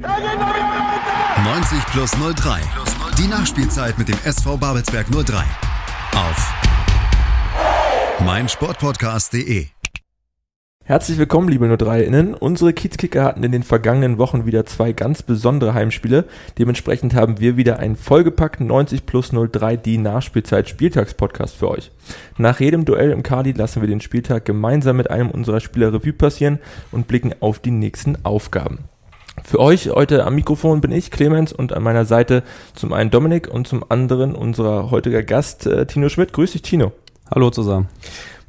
90 plus 03. Die Nachspielzeit mit dem SV Babelsberg 03. Auf meinsportpodcast.de. Herzlich willkommen, liebe 03-Innen. Unsere Kiezkicker hatten in den vergangenen Wochen wieder zwei ganz besondere Heimspiele. Dementsprechend haben wir wieder einen vollgepackten 90 plus 03 die Nachspielzeit Spieltagspodcast für euch. Nach jedem Duell im Kali lassen wir den Spieltag gemeinsam mit einem unserer Spieler Revue passieren und blicken auf die nächsten Aufgaben. Für euch heute am Mikrofon bin ich, Clemens, und an meiner Seite zum einen Dominik und zum anderen unser heutiger Gast, äh, Tino Schmidt. Grüß dich, Tino. Hallo zusammen.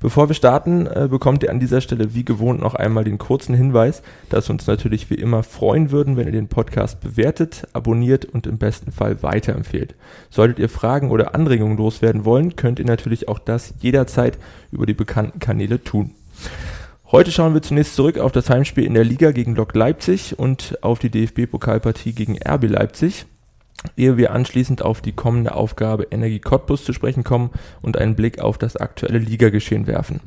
Bevor wir starten, äh, bekommt ihr an dieser Stelle wie gewohnt noch einmal den kurzen Hinweis, dass wir uns natürlich wie immer freuen würden, wenn ihr den Podcast bewertet, abonniert und im besten Fall weiterempfehlt. Solltet ihr Fragen oder Anregungen loswerden wollen, könnt ihr natürlich auch das jederzeit über die bekannten Kanäle tun. Heute schauen wir zunächst zurück auf das Heimspiel in der Liga gegen Lok Leipzig und auf die DFB-Pokalpartie gegen RB Leipzig ehe wir anschließend auf die kommende Aufgabe Energie Cottbus zu sprechen kommen und einen Blick auf das aktuelle Ligageschehen werfen.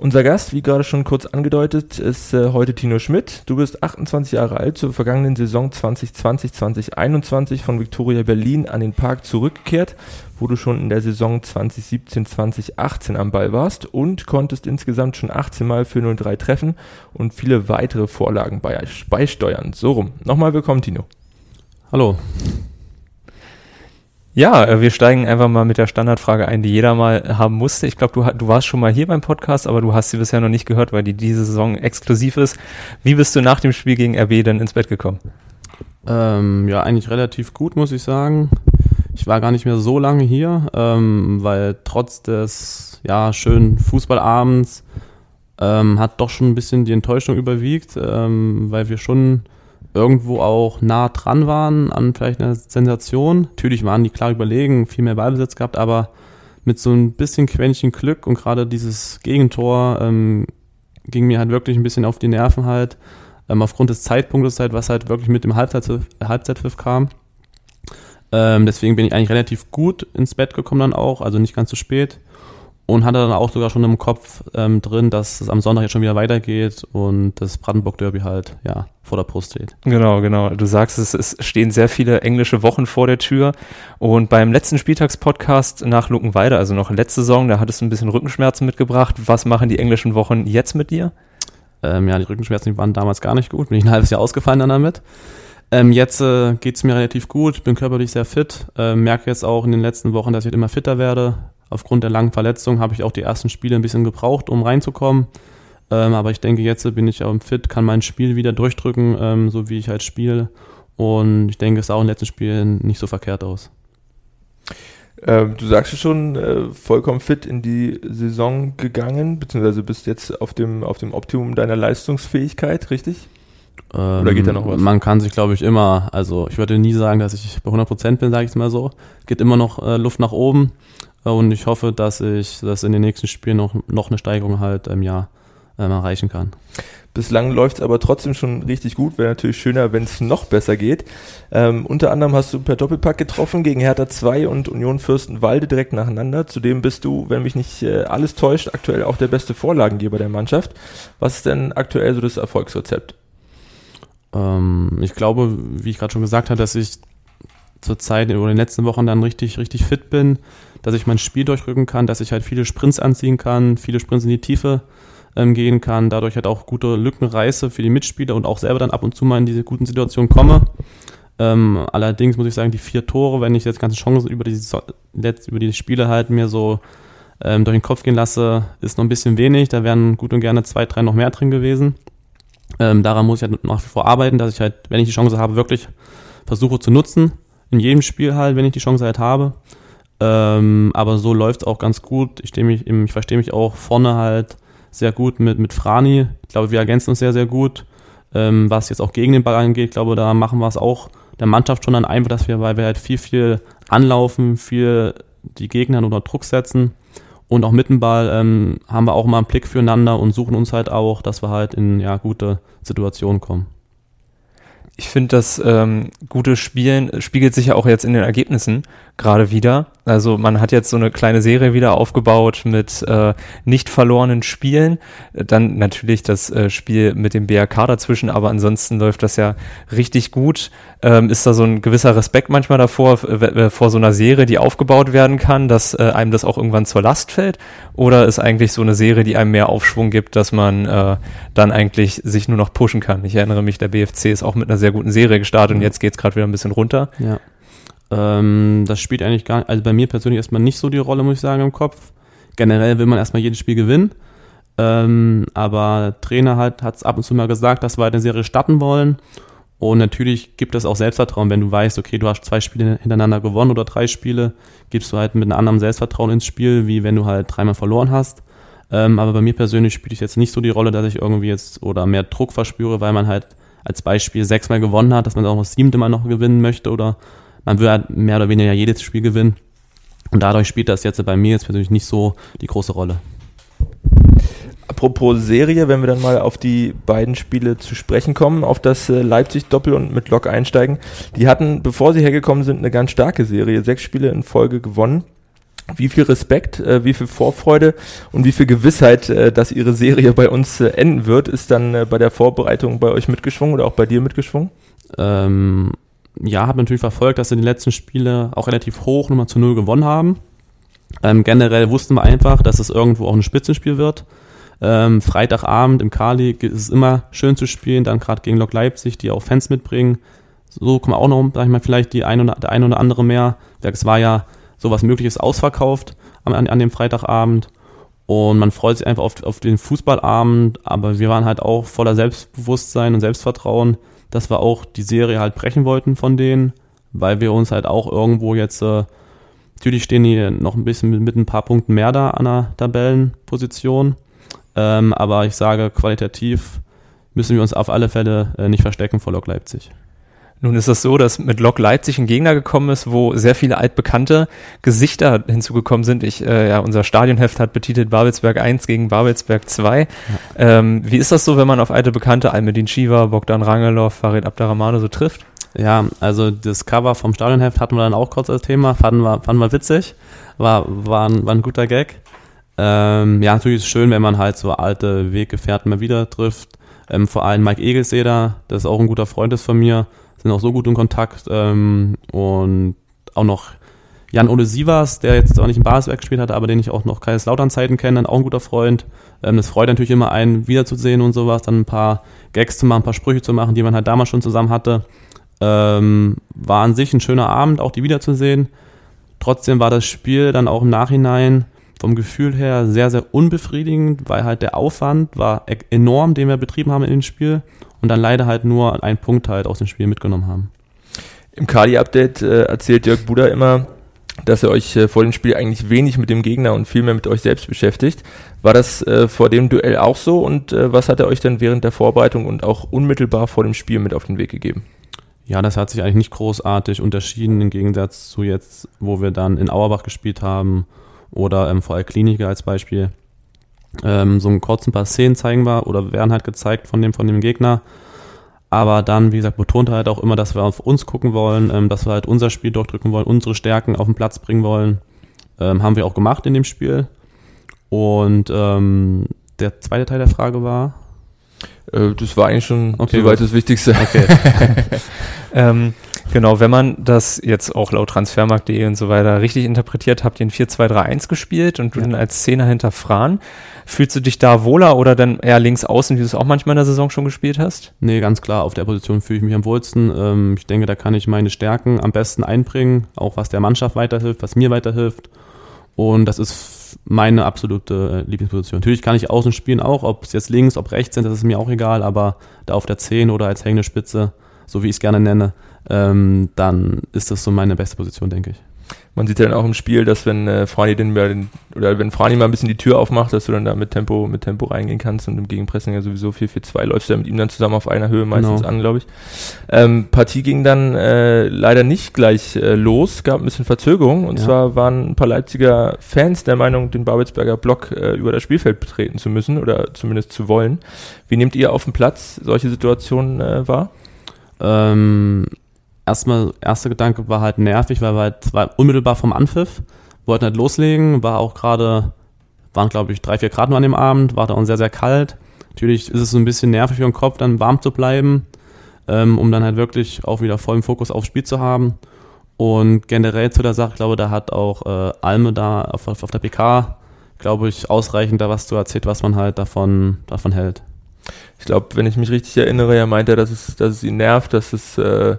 Unser Gast, wie gerade schon kurz angedeutet, ist äh, heute Tino Schmidt. Du bist 28 Jahre alt, zur vergangenen Saison 2020-2021 von Victoria Berlin an den Park zurückgekehrt, wo du schon in der Saison 2017-2018 am Ball warst und konntest insgesamt schon 18 Mal für 03 treffen und viele weitere Vorlagen beisteuern. So rum. Nochmal willkommen, Tino. Hallo. Ja, äh, wir steigen einfach mal mit der Standardfrage ein, die jeder mal haben musste. Ich glaube, du, du warst schon mal hier beim Podcast, aber du hast sie bisher noch nicht gehört, weil die diese Saison exklusiv ist. Wie bist du nach dem Spiel gegen RB dann ins Bett gekommen? Ähm, ja, eigentlich relativ gut, muss ich sagen. Ich war gar nicht mehr so lange hier, ähm, weil trotz des ja, schönen Fußballabends ähm, hat doch schon ein bisschen die Enttäuschung überwiegt, ähm, weil wir schon irgendwo auch nah dran waren an vielleicht einer Sensation. Natürlich waren die klar überlegen, viel mehr Ballbesitz gehabt, aber mit so ein bisschen Quäntchen Glück und gerade dieses Gegentor ähm, ging mir halt wirklich ein bisschen auf die Nerven halt, ähm, aufgrund des Zeitpunktes halt, was halt wirklich mit dem Halbzeitpfiff, Halbzeitpfiff kam. Ähm, deswegen bin ich eigentlich relativ gut ins Bett gekommen dann auch, also nicht ganz zu spät und hatte dann auch sogar schon im Kopf ähm, drin, dass es am Sonntag jetzt schon wieder weitergeht und das Brandenburg-Derby halt ja vor der Brust steht. Genau, genau. Du sagst, es, es stehen sehr viele englische Wochen vor der Tür und beim letzten Spieltagspodcast nach Luckenweide, also noch letzte Saison, da hattest du ein bisschen Rückenschmerzen mitgebracht. Was machen die englischen Wochen jetzt mit dir? Ähm, ja, die Rückenschmerzen die waren damals gar nicht gut. Bin ich ein halbes Jahr ausgefallen dann damit. Ähm, jetzt äh, geht mir relativ gut, bin körperlich sehr fit, äh, merke jetzt auch in den letzten Wochen, dass ich immer fitter werde, Aufgrund der langen Verletzung habe ich auch die ersten Spiele ein bisschen gebraucht, um reinzukommen. Ähm, aber ich denke, jetzt bin ich auch fit, kann mein Spiel wieder durchdrücken, ähm, so wie ich halt spiele. Und ich denke, es sah auch im letzten Spiel nicht so verkehrt aus. Ähm, du sagst ja schon, äh, vollkommen fit in die Saison gegangen, beziehungsweise bist jetzt auf dem, auf dem Optimum deiner Leistungsfähigkeit, richtig? Oder geht da noch was? Ähm, man kann sich, glaube ich, immer, also ich würde nie sagen, dass ich bei 100% bin, sage ich es mal so. Geht immer noch äh, Luft nach oben. Und ich hoffe, dass ich das in den nächsten Spielen noch, noch eine Steigerung halt im Jahr ähm, erreichen kann. Bislang läuft es aber trotzdem schon richtig gut. Wäre natürlich schöner, wenn es noch besser geht. Ähm, unter anderem hast du per Doppelpack getroffen gegen Hertha 2 und Union Fürstenwalde direkt nacheinander. Zudem bist du, wenn mich nicht äh, alles täuscht, aktuell auch der beste Vorlagengeber der Mannschaft. Was ist denn aktuell so das Erfolgsrezept? Ähm, ich glaube, wie ich gerade schon gesagt habe, dass ich zur Zeit oder in den letzten Wochen dann richtig, richtig fit bin, dass ich mein Spiel durchrücken kann, dass ich halt viele Sprints anziehen kann, viele Sprints in die Tiefe ähm, gehen kann, dadurch halt auch gute Lücken reiße für die Mitspieler und auch selber dann ab und zu mal in diese guten Situationen komme. Ähm, allerdings muss ich sagen, die vier Tore, wenn ich jetzt ganze Chancen über die, über die Spiele halt mir so ähm, durch den Kopf gehen lasse, ist noch ein bisschen wenig. Da wären gut und gerne zwei, drei noch mehr drin gewesen. Ähm, daran muss ich halt nach wie vor arbeiten, dass ich halt, wenn ich die Chance habe, wirklich versuche zu nutzen in jedem Spiel halt, wenn ich die Chance halt habe. Ähm, aber so läuft es auch ganz gut. Ich, mich, ich verstehe mich auch vorne halt sehr gut mit, mit Frani. Ich glaube, wir ergänzen uns sehr, sehr gut. Ähm, was jetzt auch gegen den Ball angeht, ich glaube, da machen wir es auch der Mannschaft schon dann einfach, dass wir, weil wir halt viel, viel anlaufen, viel die Gegner unter Druck setzen. Und auch mit dem Ball ähm, haben wir auch mal einen Blick füreinander und suchen uns halt auch, dass wir halt in ja, gute Situationen kommen. ich finde, das ähm, gute Spielen spiegelt sich ja auch jetzt in den Ergebnissen gerade wieder. Also man hat jetzt so eine kleine Serie wieder aufgebaut mit äh, nicht verlorenen Spielen. Dann natürlich das äh, Spiel mit dem BRK dazwischen, aber ansonsten läuft das ja richtig gut. Ähm, ist da so ein gewisser Respekt manchmal davor, vor so einer Serie, die aufgebaut werden kann, dass äh, einem das auch irgendwann zur Last fällt? Oder ist eigentlich so eine Serie, die einem mehr Aufschwung gibt, dass man äh, dann eigentlich sich nur noch pushen kann? Ich erinnere mich, der BFC ist auch mit einer sehr guten Serie gestartet und jetzt geht es gerade wieder ein bisschen runter. Ja. Ähm, das spielt eigentlich gar also bei mir persönlich erstmal nicht so die Rolle, muss ich sagen, im Kopf. Generell will man erstmal jedes Spiel gewinnen. Ähm, aber Trainer hat es ab und zu mal gesagt, dass wir eine Serie starten wollen. Und natürlich gibt es auch Selbstvertrauen, wenn du weißt, okay, du hast zwei Spiele hintereinander gewonnen oder drei Spiele, gibst du halt mit einem anderen Selbstvertrauen ins Spiel, wie wenn du halt dreimal verloren hast. Ähm, aber bei mir persönlich spielt es jetzt nicht so die Rolle, dass ich irgendwie jetzt oder mehr Druck verspüre, weil man halt als Beispiel sechsmal gewonnen hat, dass man auch das siebte Mal noch gewinnen möchte oder man will halt mehr oder weniger jedes Spiel gewinnen. Und dadurch spielt das jetzt bei mir jetzt persönlich nicht so die große Rolle. Apropos Serie, wenn wir dann mal auf die beiden Spiele zu sprechen kommen, auf das äh, Leipzig-Doppel und mit Lok einsteigen. Die hatten, bevor sie hergekommen sind, eine ganz starke Serie. Sechs Spiele in Folge gewonnen. Wie viel Respekt, äh, wie viel Vorfreude und wie viel Gewissheit, äh, dass ihre Serie bei uns enden wird, ist dann bei der Vorbereitung bei euch mitgeschwungen oder auch bei dir mitgeschwungen? Ähm, ja, habe natürlich verfolgt, dass sie die letzten Spiele auch relativ hoch Nummer zu null gewonnen haben. Ähm, generell wussten wir einfach, dass es irgendwo auch ein Spitzenspiel wird. Ähm, Freitagabend im Kali ist es immer schön zu spielen, dann gerade gegen Lok Leipzig, die auch Fans mitbringen. So kommen auch noch, sag ich mal, vielleicht die ein oder, der ein oder andere mehr. Es war ja sowas Mögliches ausverkauft an, an dem Freitagabend. Und man freut sich einfach auf, auf den Fußballabend, aber wir waren halt auch voller Selbstbewusstsein und Selbstvertrauen, dass wir auch die Serie halt brechen wollten von denen, weil wir uns halt auch irgendwo jetzt, äh, natürlich stehen die noch ein bisschen mit, mit ein paar Punkten mehr da an der Tabellenposition, ähm, aber ich sage, qualitativ müssen wir uns auf alle Fälle äh, nicht verstecken vor Lok Leipzig. Nun ist es so, dass mit Lok Leipzig ein Gegner gekommen ist, wo sehr viele altbekannte Gesichter hinzugekommen sind. Ich, äh, ja, unser Stadionheft hat betitelt Babelsberg 1 gegen Babelsberg 2. Ja. Ähm, wie ist das so, wenn man auf alte Bekannte, Almedin Shiva, Bogdan Rangelov, Farid Abderrahmane so trifft? Ja, also das Cover vom Stadionheft hatten wir dann auch kurz als Thema, fanden wir, fanden wir witzig, war, war, ein, war ein guter Gag. Ähm, ja, natürlich ist es schön, wenn man halt so alte Weggefährten mal wieder trifft. Ähm, vor allem Mike Egelseder, das ist auch ein guter Freund ist von mir, sind auch so gut in Kontakt. Ähm, und auch noch Jan-Ole Sievers, der jetzt zwar nicht im Basiswerk gespielt hat, aber den ich auch noch Kaiserslautern-Zeiten kenne, auch ein guter Freund. Ähm, das freut natürlich immer einen, wiederzusehen und sowas, dann ein paar Gags zu machen, ein paar Sprüche zu machen, die man halt damals schon zusammen hatte. Ähm, war an sich ein schöner Abend, auch die wiederzusehen. Trotzdem war das Spiel dann auch im Nachhinein vom Gefühl her sehr, sehr unbefriedigend, weil halt der Aufwand war e- enorm, den wir betrieben haben in dem Spiel und dann leider halt nur einen Punkt halt aus dem Spiel mitgenommen haben. Im Kali-Update äh, erzählt Jörg Buder immer, dass ihr euch äh, vor dem Spiel eigentlich wenig mit dem Gegner und viel mehr mit euch selbst beschäftigt. War das äh, vor dem Duell auch so und äh, was hat er euch dann während der Vorbereitung und auch unmittelbar vor dem Spiel mit auf den Weg gegeben? Ja, das hat sich eigentlich nicht großartig unterschieden im Gegensatz zu jetzt, wo wir dann in Auerbach gespielt haben oder ähm, VR Kliniker als Beispiel ähm, so einen kurzen paar Szenen zeigen wir oder werden halt gezeigt von dem, von dem Gegner. Aber dann, wie gesagt, betont er halt auch immer, dass wir auf uns gucken wollen, ähm, dass wir halt unser Spiel durchdrücken wollen, unsere Stärken auf den Platz bringen wollen. Ähm, haben wir auch gemacht in dem Spiel. Und ähm, der zweite Teil der Frage war. Äh, das war eigentlich schon okay, soweit das Wichtigste. Okay. ähm, Genau, wenn man das jetzt auch laut Transfermarkt.de und so weiter richtig interpretiert, habt ihr ein 4-2-3-1 gespielt und du ja. dann als Zehner hinter Fran. Fühlst du dich da wohler oder dann eher links außen, wie du es auch manchmal in der Saison schon gespielt hast? Nee, ganz klar. Auf der Position fühle ich mich am wohlsten. Ähm, ich denke, da kann ich meine Stärken am besten einbringen, auch was der Mannschaft weiterhilft, was mir weiterhilft. Und das ist meine absolute äh, Lieblingsposition. Natürlich kann ich außen spielen auch, ob es jetzt links, ob rechts sind, das ist mir auch egal, aber da auf der 10 oder als hängende Spitze, so wie ich es gerne nenne, ähm, dann ist das so meine beste Position, denke ich. Man sieht ja dann auch im Spiel, dass wenn äh, Frani den, den oder wenn Frani mal ein bisschen die Tür aufmacht, dass du dann da mit Tempo, mit Tempo reingehen kannst und im Gegenpressing ja sowieso 4-4-2 läufst du ja mit ihm dann zusammen auf einer Höhe meistens genau. an, glaube ich. Ähm, Partie ging dann äh, leider nicht gleich äh, los, gab ein bisschen Verzögerung und ja. zwar waren ein paar Leipziger Fans der Meinung, den Babelsberger Block äh, über das Spielfeld betreten zu müssen oder zumindest zu wollen. Wie nehmt ihr auf dem Platz solche Situationen äh, wahr? Ähm, erstmal, erster Gedanke war halt nervig, weil wir halt unmittelbar vom Anpfiff, wollten halt loslegen, war auch gerade, waren glaube ich drei, vier Grad nur an dem Abend, war da auch sehr, sehr kalt. Natürlich ist es so ein bisschen nervig für den Kopf, dann warm zu bleiben, ähm, um dann halt wirklich auch wieder vollen Fokus aufs Spiel zu haben. Und generell zu der Sache, glaube, da hat auch äh, Alme da auf, auf der PK, glaube ich, ausreichend da was zu erzählt, was man halt davon, davon hält. Ich glaube, wenn ich mich richtig erinnere, er meinte, dass es, dass es ihn nervt, dass es äh,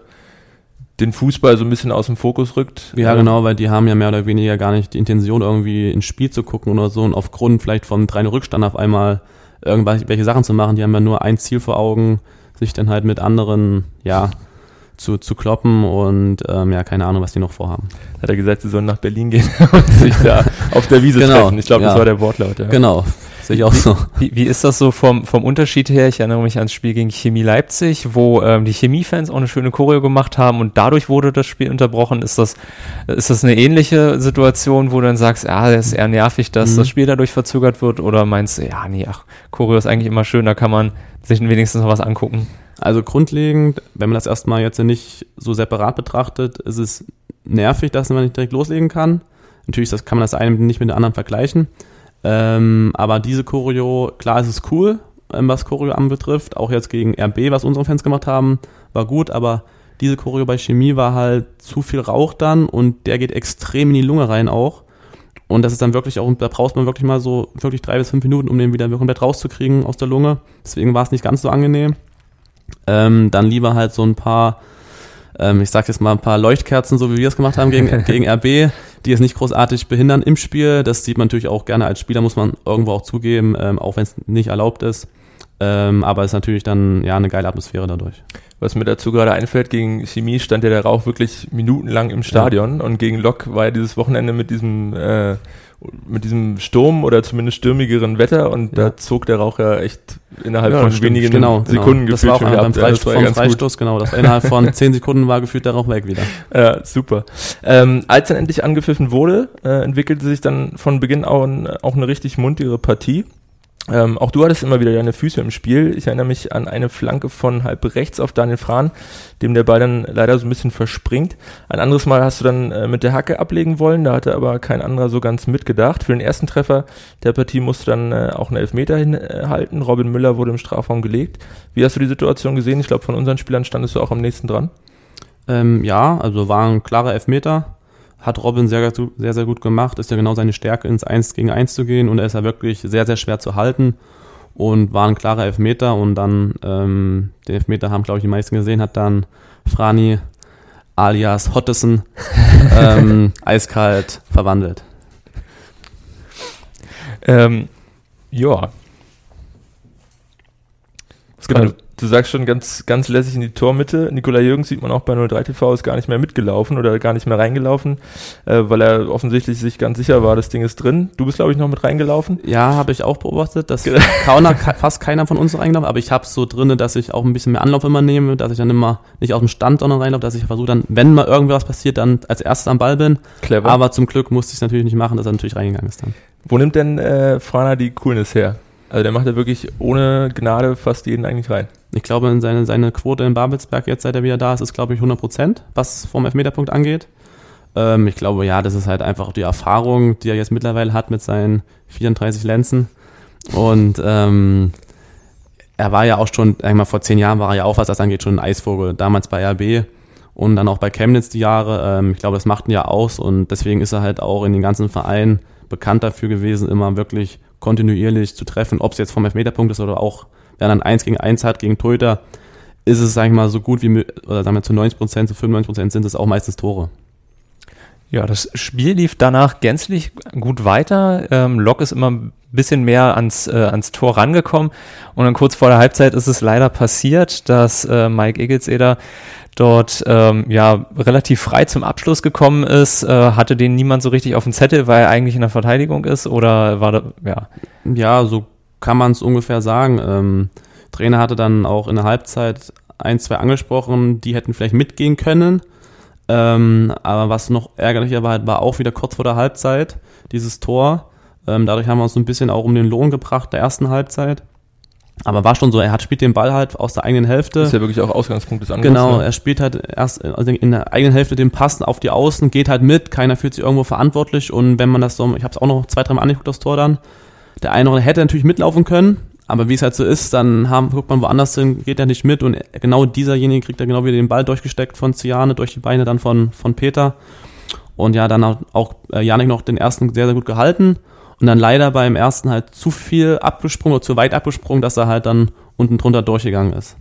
den Fußball so ein bisschen aus dem Fokus rückt. Ja, genau, weil die haben ja mehr oder weniger gar nicht die Intention, irgendwie ins Spiel zu gucken oder so und aufgrund vielleicht von drei Rückstand auf einmal irgendwelche Sachen zu machen. Die haben ja nur ein Ziel vor Augen, sich dann halt mit anderen, ja, zu, zu kloppen und ähm, ja, keine Ahnung, was die noch vorhaben. Hat er gesagt, sie sollen nach Berlin gehen und sich da auf der Wiese Genau, treffen. Ich glaube, das ja. war der Wortlaut. Ja. Genau, sehe ich auch so. Wie, wie ist das so vom, vom Unterschied her? Ich erinnere mich ans Spiel gegen Chemie Leipzig, wo ähm, die Chemie-Fans auch eine schöne Choreo gemacht haben und dadurch wurde das Spiel unterbrochen. Ist das, ist das eine ähnliche Situation, wo du dann sagst, ja, das ist eher nervig, dass Mhm. das Spiel dadurch verzögert wird? Oder meinst du, ja, nee, ach, Choreo ist eigentlich immer schön, da kann man sich wenigstens noch was angucken? Also grundlegend, wenn man das erstmal jetzt nicht so separat betrachtet, ist es nervig, dass man nicht direkt loslegen kann. Natürlich das kann man das eine nicht mit dem anderen vergleichen. Ähm, aber diese Choreo, klar ist es cool, ähm, was Choreo anbetrifft. Auch jetzt gegen RB, was unsere Fans gemacht haben, war gut, aber diese Choreo bei Chemie war halt zu viel Rauch dann und der geht extrem in die Lunge rein auch. Und das ist dann wirklich auch, da braucht man wirklich mal so wirklich drei bis fünf Minuten, um den wieder komplett rauszukriegen aus der Lunge. Deswegen war es nicht ganz so angenehm. Ähm, dann lieber halt so ein paar, ähm, ich sag jetzt mal ein paar Leuchtkerzen, so wie wir es gemacht haben gegen, gegen RB, die es nicht großartig behindern im Spiel. Das sieht man natürlich auch gerne als Spieler, muss man irgendwo auch zugeben, ähm, auch wenn es nicht erlaubt ist. Ähm, aber es ist natürlich dann ja eine geile Atmosphäre dadurch. Was mir dazu gerade einfällt, gegen Chemie stand ja der Rauch wirklich minutenlang im Stadion und gegen Lok war ja dieses Wochenende mit diesem äh, mit diesem Sturm oder zumindest stürmigeren Wetter und Ja. da zog der Rauch ja echt innerhalb Ja, von stimmt. wenigen Genau, genau. Sekunden Das gefühlt war auch schon beim gehabt. Ja, Freistoß, ja vom ganz gut. Freistoß, genau. Das innerhalb von zehn Sekunden war gefühlt der Rauch weg wieder. Ja, super. Ähm, als dann endlich angepfiffen wurde, äh, entwickelte sich dann von Beginn an auch eine richtig muntere Partie. Ähm, auch du hattest immer wieder deine Füße im Spiel. Ich erinnere mich an eine Flanke von halb rechts auf Daniel Frahn, dem der Ball dann leider so ein bisschen verspringt. Ein anderes Mal hast du dann äh, mit der Hacke ablegen wollen, da hatte aber kein anderer so ganz mitgedacht. Für den ersten Treffer der Partie musste dann äh, auch einen Elfmeter hinhalten. Robin Müller wurde im Strafraum gelegt. Wie hast du die Situation gesehen? Ich glaube, von unseren Spielern standest du auch am nächsten dran. Ähm, ja, also war ein klarer Elfmeter. Hat Robin sehr, sehr, sehr gut gemacht. Ist ja genau seine Stärke, ins 1 gegen 1 zu gehen. Und er ist ja wirklich sehr, sehr schwer zu halten. Und war ein klarer Elfmeter. Und dann, ähm, den Elfmeter haben, glaube ich, die meisten gesehen, hat dann Frani alias Hottesen ähm, eiskalt verwandelt. Ähm, ja. Was Genau, kann- du, sagst schon ganz, ganz lässig in die Tormitte. Nikola Jürgens sieht man auch bei 03 TV, ist gar nicht mehr mitgelaufen oder gar nicht mehr reingelaufen, äh, weil er offensichtlich sich ganz sicher war, das Ding ist drin. Du bist, glaube ich, noch mit reingelaufen. Ja, habe ich auch beobachtet, dass Genau. keiner, fast keiner von uns reingelaufen, aber ich habe so drinne, dass ich auch ein bisschen mehr Anlauf immer nehme, dass ich dann immer nicht aus dem Stand sondern reinlaufe, dass ich versuche dann, wenn mal irgendwas passiert, dann als erstes am Ball bin. Clever. Aber zum Glück musste ich es natürlich nicht machen, dass er natürlich reingegangen ist dann. Wo nimmt denn äh, Frana die Coolness her? Also der macht ja wirklich ohne Gnade fast jeden eigentlich rein. Ich glaube, seine, seine Quote in Babelsberg, jetzt seit er wieder da ist, ist, glaube ich, 100 Prozent, was vom Elfmeterpunkt angeht. Ähm, ich glaube, ja, das ist halt einfach die Erfahrung, die er jetzt mittlerweile hat mit seinen 34 Lenzen. Und ähm, er war ja auch schon, sag ich mal, vor zehn Jahren war er ja auch, was das angeht, schon ein Eisvogel. Damals bei RB und dann auch bei Chemnitz die Jahre. Ähm, ich glaube, das macht ihn ja aus und deswegen ist er halt auch in den ganzen Vereinen bekannt dafür gewesen, immer wirklich kontinuierlich zu treffen, ob es jetzt vom Elfmeterpunkt ist oder auch, wenn er dann eins gegen eins hat gegen Torhüter, ist es, sag ich mal, so gut wie, oder sagen wir zu 90 Prozent, zu 95 Prozent sind es auch meistens Tore. Ja, das Spiel lief danach gänzlich gut weiter. Ähm, Lok ist immer ein bisschen mehr ans, äh, ans Tor rangekommen. Und dann kurz vor der Halbzeit ist es leider passiert, dass äh, Mike Egelseder dort ähm, ja relativ frei zum Abschluss gekommen ist. Äh, hatte den niemand so richtig auf dem Zettel, weil er eigentlich in der Verteidigung ist? Oder war da, ja. Ja, so kann man es ungefähr sagen. Ähm, Trainer hatte dann auch in der Halbzeit ein, zwei angesprochen, die hätten vielleicht mitgehen können. Ähm, aber was noch ärgerlicher war, war auch wieder kurz vor der Halbzeit dieses Tor. Ähm, dadurch haben wir uns so ein bisschen auch um den Lohn gebracht der ersten Halbzeit. Aber war schon so, er hat spielt den Ball halt aus der eigenen Hälfte. Das ist ja wirklich auch Ausgangspunkt des Angriffs. Genau, ne? er spielt halt erst also in der eigenen Hälfte den Pass auf die Außen, geht halt mit, keiner fühlt sich irgendwo verantwortlich und wenn man das so, ich habe es auch noch zwei, dreimal angeguckt, das Tor dann, der eine hätte natürlich mitlaufen können, aber wie es halt so ist, dann haben, guckt man woanders hin, geht er nicht mit und genau dieserjenige kriegt er genau wieder den Ball durchgesteckt von Ziane, durch die Beine dann von, von Peter und ja, dann auch, auch äh, Janik noch den ersten sehr, sehr gut gehalten und dann leider beim ersten halt zu viel abgesprungen oder zu weit abgesprungen, dass er halt dann unten drunter durchgegangen ist.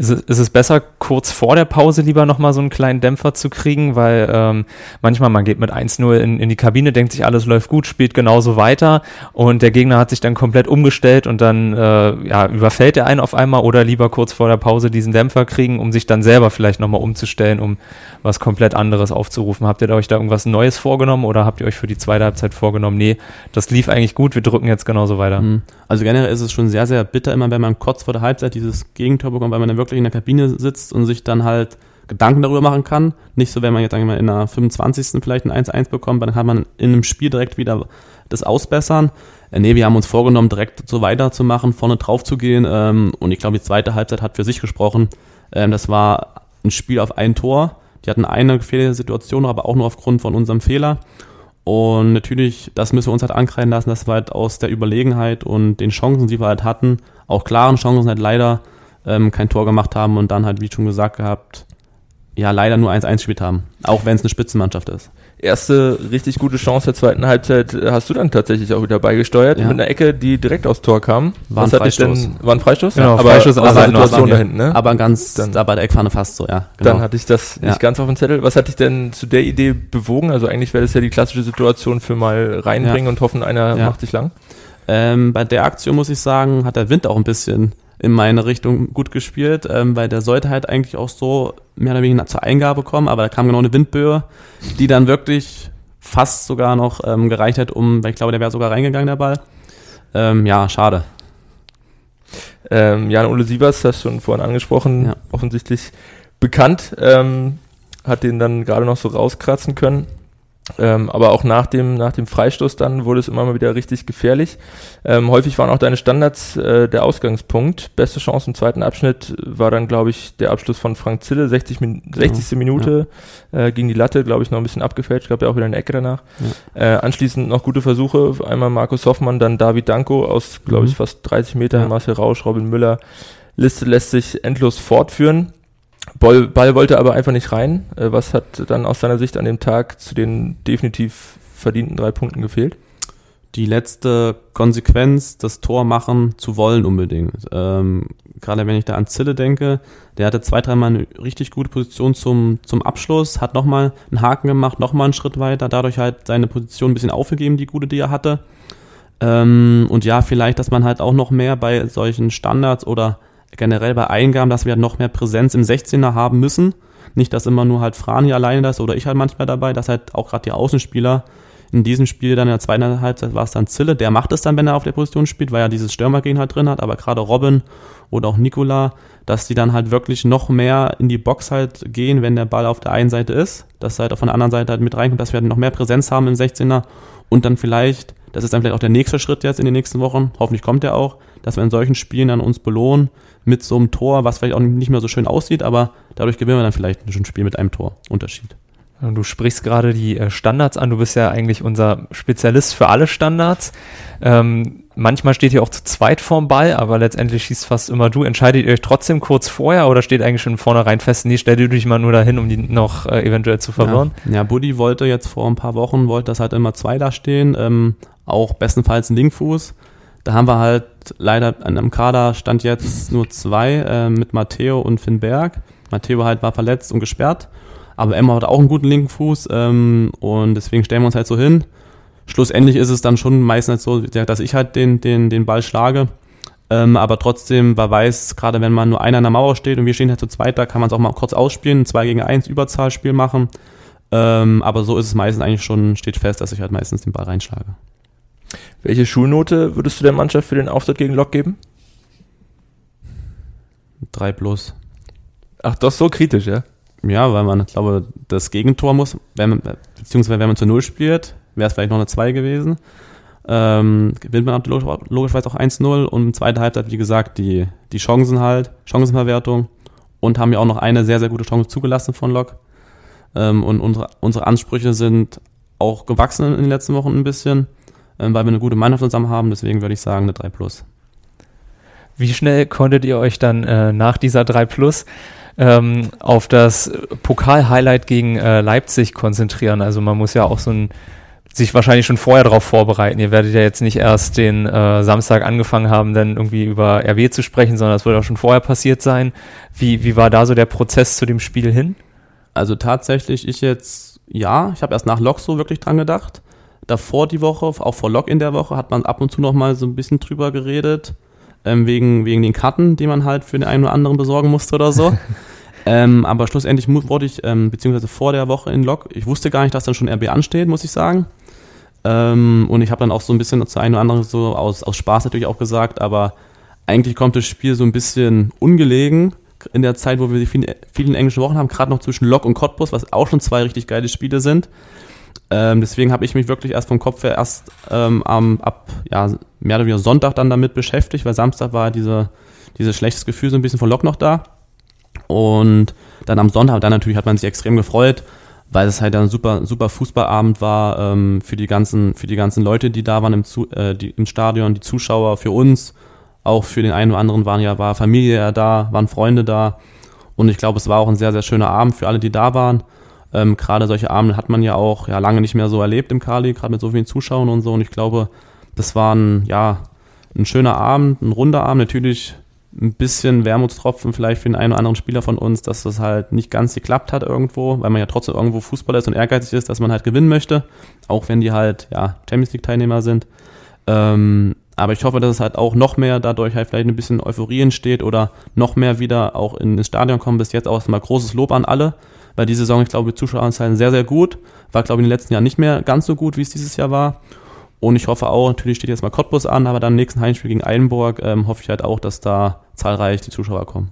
Ist es, ist es besser, kurz vor der Pause lieber nochmal so einen kleinen Dämpfer zu kriegen, weil ähm, manchmal man geht mit 1-0 in, in die Kabine, denkt sich, alles läuft gut, spielt genauso weiter und der Gegner hat sich dann komplett umgestellt und dann äh, ja, überfällt er einen auf einmal oder lieber kurz vor der Pause diesen Dämpfer kriegen, um sich dann selber vielleicht nochmal umzustellen, um was komplett anderes aufzurufen. Habt ihr euch da irgendwas Neues vorgenommen oder habt ihr euch für die zweite Halbzeit vorgenommen, nee, das lief eigentlich gut, wir drücken jetzt genauso weiter? Mhm. Also generell ist es schon sehr, sehr bitter immer, wenn man kurz vor der Halbzeit dieses Gegentor bekommt, weil man dann wirklich in der Kabine sitzt und sich dann halt Gedanken darüber machen kann. Nicht so, wenn man jetzt sagen in der 25. vielleicht ein 1-1 bekommt, dann kann man in einem Spiel direkt wieder das ausbessern. Äh, nee, wir haben uns vorgenommen, direkt so weiterzumachen, vorne drauf zu gehen. Ähm, und ich glaube, die zweite Halbzeit hat für sich gesprochen. Ähm, das war ein Spiel auf ein Tor. Die hatten eine gefährliche Situation, aber auch nur aufgrund von unserem Fehler. Und natürlich, das müssen wir uns halt ankreiden lassen, dass wir halt aus der Überlegenheit und den Chancen, die wir halt hatten, auch klaren Chancen halt leider ähm, kein Tor gemacht haben und dann halt, wie schon gesagt gehabt, ja, leider nur 1-1 gespielt haben. Auch wenn es eine Spitzenmannschaft ist. Erste richtig gute Chance der zweiten Halbzeit äh, hast du dann tatsächlich auch wieder beigesteuert Ja. mit einer Ecke, die direkt aufs Tor kam. War ein Was hat dich Freistoß. Denn, war ein Freistoß? Genau, aber Freistoß aus der Situation da hinten, ne? Aber ganz, Dann- da bei der Eckfahne fast so, ja. Genau. Dann hatte ich das Ja. nicht ganz auf dem Zettel. Was hat dich denn zu der Idee bewogen? Also eigentlich wäre das ja die klassische Situation für mal reinbringen und hoffen, einer Ja. macht sich lang. Ähm, bei der Aktion muss ich sagen, hat der Wind auch ein bisschen in meine Richtung gut gespielt, ähm, weil der sollte halt eigentlich auch so mehr oder weniger zur Eingabe kommen, aber da kam genau eine Windböe, die dann wirklich fast sogar noch ähm, gereicht hat, um, weil ich glaube, der wäre sogar reingegangen, der Ball. Ähm, ja, schade. Ähm, Jan-Ole Sievers, hast du schon vorhin angesprochen, Ja. offensichtlich bekannt, ähm, hat den dann gerade noch so rauskratzen können. Ähm, aber auch nach dem, nach dem Freistoß dann wurde es immer mal wieder richtig gefährlich. Ähm, häufig waren auch deine Standards äh, der Ausgangspunkt. Beste Chance im zweiten Abschnitt war dann, glaube ich, der Abschluss von Frank Zille, 60, Min 60. Minute äh, gegen die Latte, glaube ich, noch ein bisschen abgefälscht. Gab ja auch wieder eine Ecke danach. Äh, anschließend noch gute Versuche. Einmal Markus Hoffmann, dann David Danko aus, glaube ich, Mhm. fast 30 Metern. Ja. Marcel Rausch, Robin Müller. Liste lässt sich endlos fortführen. Ball, Ball wollte aber einfach nicht rein. Äh, was hat dann aus deiner Sicht an dem Tag zu den definitiv verdienten drei Punkten gefehlt? die letzte Konsequenz, das Tor machen zu wollen unbedingt. Ähm, gerade wenn ich da an Zille denke, der hatte zwei, dreimal eine richtig gute Position zum, zum Abschluss, hat nochmal einen Haken gemacht, nochmal einen Schritt weiter, dadurch halt seine Position ein bisschen aufgegeben, die gute, die er hatte. Ähm, und ja, vielleicht, dass man halt auch noch mehr bei solchen Standards oder generell bei Eingaben, dass wir noch mehr Präsenz im 16er haben müssen. Nicht, dass immer nur halt Frani alleine das oder ich halt manchmal dabei, dass halt auch gerade die Außenspieler in diesem Spiel dann in der zweiten Halbzeit war es dann Zille, der macht es dann, wenn er auf der Position spielt, weil er dieses Stürmergehen halt drin hat, aber gerade Robin oder auch Nikola, dass die dann halt wirklich noch mehr in die Box halt gehen, wenn der Ball auf der einen Seite ist, dass halt von der anderen Seite halt mit reinkommt, dass wir halt noch mehr Präsenz haben im 16er und dann vielleicht, das ist dann vielleicht auch der nächste Schritt jetzt in den nächsten Wochen, hoffentlich kommt er auch, dass wir in solchen Spielen dann uns belohnen mit so einem Tor, was vielleicht auch nicht mehr so schön aussieht, aber dadurch gewinnen wir dann vielleicht ein Spiel mit einem Tor. Unterschied. Du sprichst gerade die äh, Standards an. Du bist ja eigentlich unser Spezialist für alle Standards. Ähm, manchmal steht ihr auch zu zweit vorm Ball, aber letztendlich schießt fast immer du. Entscheidet ihr euch trotzdem kurz vorher oder steht eigentlich schon vornherein fest, nee, stell dich mal nur dahin, um die noch äh, eventuell zu verwirren? Ja, ja, Buddy wollte jetzt vor ein paar Wochen, wollte das halt immer zwei da stehen, ähm, auch bestenfalls ein Linkfuß. Da haben wir halt leider an einem Kader stand jetzt nur zwei äh, mit Matteo und Finn Berg. Matteo halt war verletzt und gesperrt, aber Emma hat auch einen guten linken Fuß ähm, und deswegen stellen wir uns halt so hin. Schlussendlich ist es dann schon meistens so, dass ich halt den, den, den Ball schlage. Ähm, aber trotzdem, wer weiß, gerade wenn man nur einer an der Mauer steht und wir stehen halt zu zweit, da kann man es auch mal kurz ausspielen, 2 gegen 1 Überzahlspiel machen. Ähm, aber so ist es meistens eigentlich schon, steht fest, dass ich halt meistens den Ball reinschlage. Welche Schulnote würdest du der Mannschaft für den Auftritt gegen Lok geben? 3 plus. Ach, das ist so kritisch, ja? Ja, weil man, ich glaube, das Gegentor muss, wenn man, beziehungsweise wenn man zu Null spielt, wäre es vielleicht noch eine 2 gewesen. ähm, gewinnt man logischerweise auch 1-0 und in zweiter Halbzeit, wie gesagt, die, die Chancen halt, Chancenverwertung und haben ja auch noch eine sehr, sehr gute Chance zugelassen von Lok. Ähm, und unsere, unsere Ansprüche sind auch gewachsen in den letzten Wochen ein bisschen, weil wir eine gute Mannschaft zusammen haben, deswegen würde ich sagen eine 3 Plus. Wie schnell konntet ihr euch dann äh, nach dieser 3 Plus ähm, auf das Pokal-Highlight gegen äh, Leipzig konzentrieren? Also man muss ja auch so ein sich wahrscheinlich schon vorher darauf vorbereiten. Ihr werdet ja jetzt nicht erst den äh, Samstag angefangen haben, dann irgendwie über RW zu sprechen, sondern das wird auch schon vorher passiert sein. Wie, wie war da so der Prozess zu dem Spiel hin? Also tatsächlich, ich jetzt, ja, ich habe erst nach Lok so wirklich dran gedacht. Davor die Woche, auch vor Lok in der Woche, hat man ab und zu noch mal so ein bisschen drüber geredet, ähm, wegen, wegen den Karten, die man halt für den einen oder anderen besorgen musste oder so. ähm, aber schlussendlich wurde ich, ähm, beziehungsweise vor der Woche in Lok, ich wusste gar nicht, dass dann schon RB ansteht, muss ich sagen. Ähm, und ich habe dann auch so ein bisschen zu einem oder anderen so aus, aus Spaß natürlich auch gesagt, aber eigentlich kommt das Spiel so ein bisschen ungelegen in der Zeit, wo wir die vielen, vielen englischen Wochen haben, gerade noch zwischen Lok und Cottbus, was auch schon zwei richtig geile Spiele sind. Ähm, deswegen habe ich mich wirklich erst vom Kopf her erst ähm, ab ja, mehr oder weniger Sonntag dann damit beschäftigt, weil Samstag war diese, dieses schlechtes Gefühl so ein bisschen von Lok noch da. Und dann am Sonntag, dann natürlich hat man sich extrem gefreut, weil es halt ein super, super Fußballabend war ähm, für die ganzen, für die ganzen Leute, die da waren im, Zu äh, die, im Stadion, die Zuschauer, für uns, auch für den einen oder anderen waren ja, war Familie ja da, waren Freunde da. Und ich glaube, es war auch ein sehr, sehr schöner Abend für alle, die da waren. Ähm, gerade solche Abende hat man ja auch ja lange nicht mehr so erlebt im Kali, gerade mit so vielen Zuschauern und so. Und ich glaube, das war ein, ja, ein schöner Abend, ein runder Abend. Natürlich ein bisschen Wermutstropfen vielleicht für den einen oder anderen Spieler von uns, dass das halt nicht ganz geklappt hat irgendwo, weil man ja trotzdem irgendwo Fußballer ist und ehrgeizig ist, dass man halt gewinnen möchte, auch wenn die halt ja Champions League Teilnehmer sind. Ähm, aber ich hoffe, dass es halt auch noch mehr dadurch halt vielleicht ein bisschen Euphorie entsteht oder noch mehr wieder auch in das Stadion kommen. Bis jetzt auch mal großes Lob an alle, weil die Saison, ich glaube, die Zuschaueranzahlen sehr, sehr gut. War, glaube ich, in den letzten Jahren nicht mehr ganz so gut, wie es dieses Jahr war. Und ich hoffe auch, natürlich steht jetzt mal Cottbus an, aber dann im nächsten Heimspiel gegen Eilenburg ähm, hoffe ich halt auch, dass da zahlreich die Zuschauer kommen.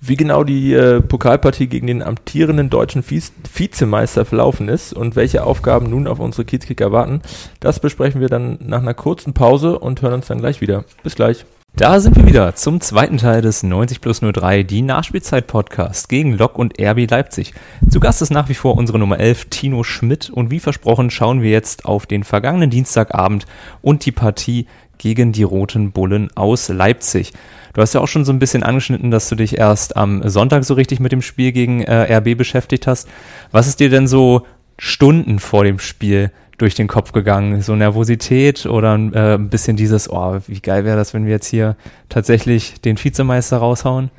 Wie genau die äh, Pokalpartie gegen den amtierenden deutschen Vize Vizemeister verlaufen ist und welche Aufgaben nun auf unsere Kiezkicker warten, das besprechen wir dann nach einer kurzen Pause und hören uns dann gleich wieder. Bis gleich. Da sind wir wieder zum zweiten Teil des 90 plus 03, die Nachspielzeit-Podcast gegen Lok und RB Leipzig. Zu Gast ist nach wie vor unsere Nummer 11, Tino Schmidt. Und wie versprochen schauen wir jetzt auf den vergangenen Dienstagabend und die Partie gegen die Roten Bullen aus Leipzig. Du hast ja auch schon so ein bisschen angeschnitten, dass du dich erst am Sonntag so richtig mit dem Spiel gegen äh, RB beschäftigt hast. Was ist dir denn so Stunden vor dem Spiel durch den Kopf gegangen? So Nervosität oder äh, ein bisschen dieses, oh, wie geil wäre das, wenn wir jetzt hier tatsächlich den Vizemeister raushauen?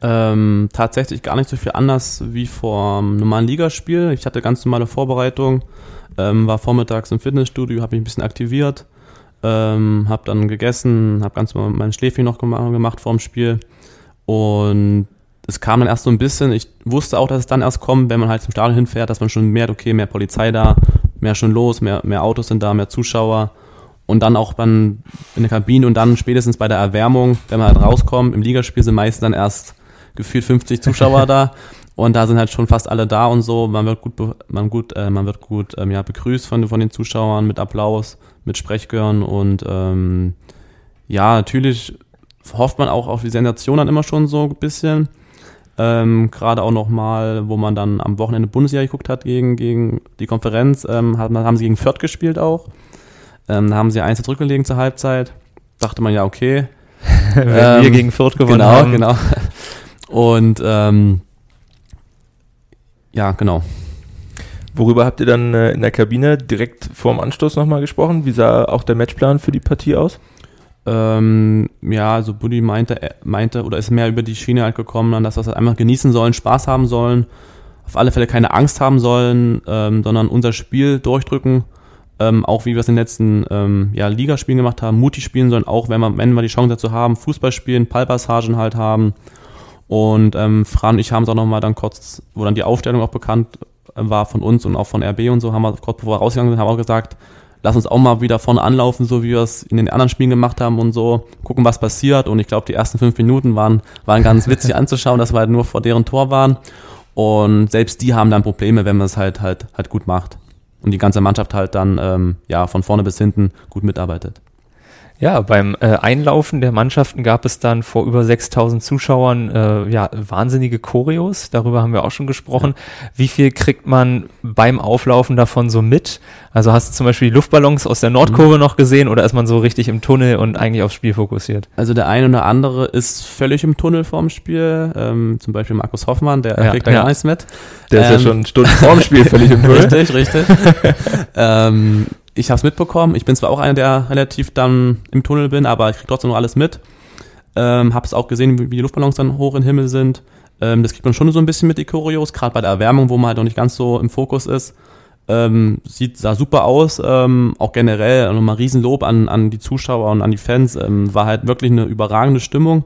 Ähm, tatsächlich gar nicht so viel anders wie vor einem normalen Ligaspiel. Ich hatte ganz normale Vorbereitung, ähm, war vormittags im Fitnessstudio, habe mich ein bisschen aktiviert, ähm, habe dann gegessen, habe ganz normal mein Schläfchen noch gemacht, gemacht vor dem Spiel und es kam dann erst so ein bisschen, ich wusste auch, dass es dann erst kommt, wenn man halt zum Stadion hinfährt, dass man schon merkt, okay, mehr Polizei da, mehr schon los, mehr, mehr Autos sind da, mehr Zuschauer. Und dann auch dann in der Kabine und dann spätestens bei der Erwärmung, wenn man halt rauskommt, im Ligaspiel sind meistens dann erst gefühlt 50 Zuschauer da. Und da sind halt schon fast alle da und so. Man wird gut, man gut, äh, man wird gut ähm, ja, begrüßt von, von den Zuschauern mit Applaus, mit Sprechgören und ähm, ja, natürlich hofft man auch auf die Sensation dann immer schon so ein bisschen. Ähm, Gerade auch nochmal, wo man dann am Wochenende Bundesjahr geguckt hat gegen, gegen die Konferenz, ähm, hat, haben sie gegen Fürth gespielt auch. Ähm, da haben sie eins zurückgelegen zur Halbzeit. Dachte man ja, okay. Wenn wir ähm, gegen Fürth gewonnen genau, haben. Genau, Und ähm, ja, genau. Worüber habt ihr dann äh, in der Kabine direkt vorm Anstoß nochmal gesprochen? Wie sah auch der Matchplan für die Partie aus? Ähm, ja, also Buddy meinte, meinte oder ist mehr über die Schiene halt gekommen, dass wir es halt einfach genießen sollen, Spaß haben sollen, auf alle Fälle keine Angst haben sollen, ähm, sondern unser Spiel durchdrücken, ähm, auch wie wir es in den letzten ähm, ja, Ligaspielen gemacht haben, mutig spielen sollen, auch wenn wir, wenn wir die Chance dazu haben, Fußball spielen, Pallpassagen halt haben. Und ähm, Fran und ich haben es auch nochmal dann kurz, wo dann die Aufstellung auch bekannt äh, war von uns und auch von RB und so, haben wir kurz bevor wir rausgegangen sind, haben auch gesagt, lass uns auch mal wieder vorne anlaufen, so wie wir es in den anderen Spielen gemacht haben und so, gucken, was passiert. Und ich glaube, die ersten fünf Minuten waren, waren ganz witzig anzuschauen, dass wir halt nur vor deren Tor waren. Und selbst die haben dann Probleme, wenn man es halt halt halt gut macht. und die ganze Mannschaft halt dann ähm, ja von vorne bis hinten gut mitarbeitet. Ja, beim äh, Einlaufen der Mannschaften gab es dann vor über 6000 Zuschauern äh, ja, wahnsinnige Choreos. Darüber haben wir auch schon gesprochen. Ja. Wie viel kriegt man beim Auflaufen davon so mit? Also hast du zum Beispiel die Luftballons aus der Nordkurve mhm. noch gesehen oder ist man so richtig im Tunnel und eigentlich aufs Spiel fokussiert? Also der eine oder andere ist völlig im Tunnel vorm Spiel. Ähm, zum Beispiel Markus Hoffmann, der ja, kriegt da ja. gar nichts mit. Der ähm, ist ja ähm, schon Stunden vorm Spiel völlig im Tunnel. richtig, richtig. ähm, ich habe es mitbekommen. Ich bin zwar auch einer, der relativ dann im Tunnel bin, aber ich kriege trotzdem noch alles mit. Ähm, habe es auch gesehen, wie die Luftballons dann hoch im Himmel sind. Ähm, das kriegt man schon so ein bisschen mit, die Choreos, gerade bei der Erwärmung, wo man halt noch nicht ganz so im Fokus ist. Ähm, sieht, sah super aus, ähm, auch generell nochmal Riesenlob an, an die Zuschauer und an die Fans. Ähm, war halt wirklich eine überragende Stimmung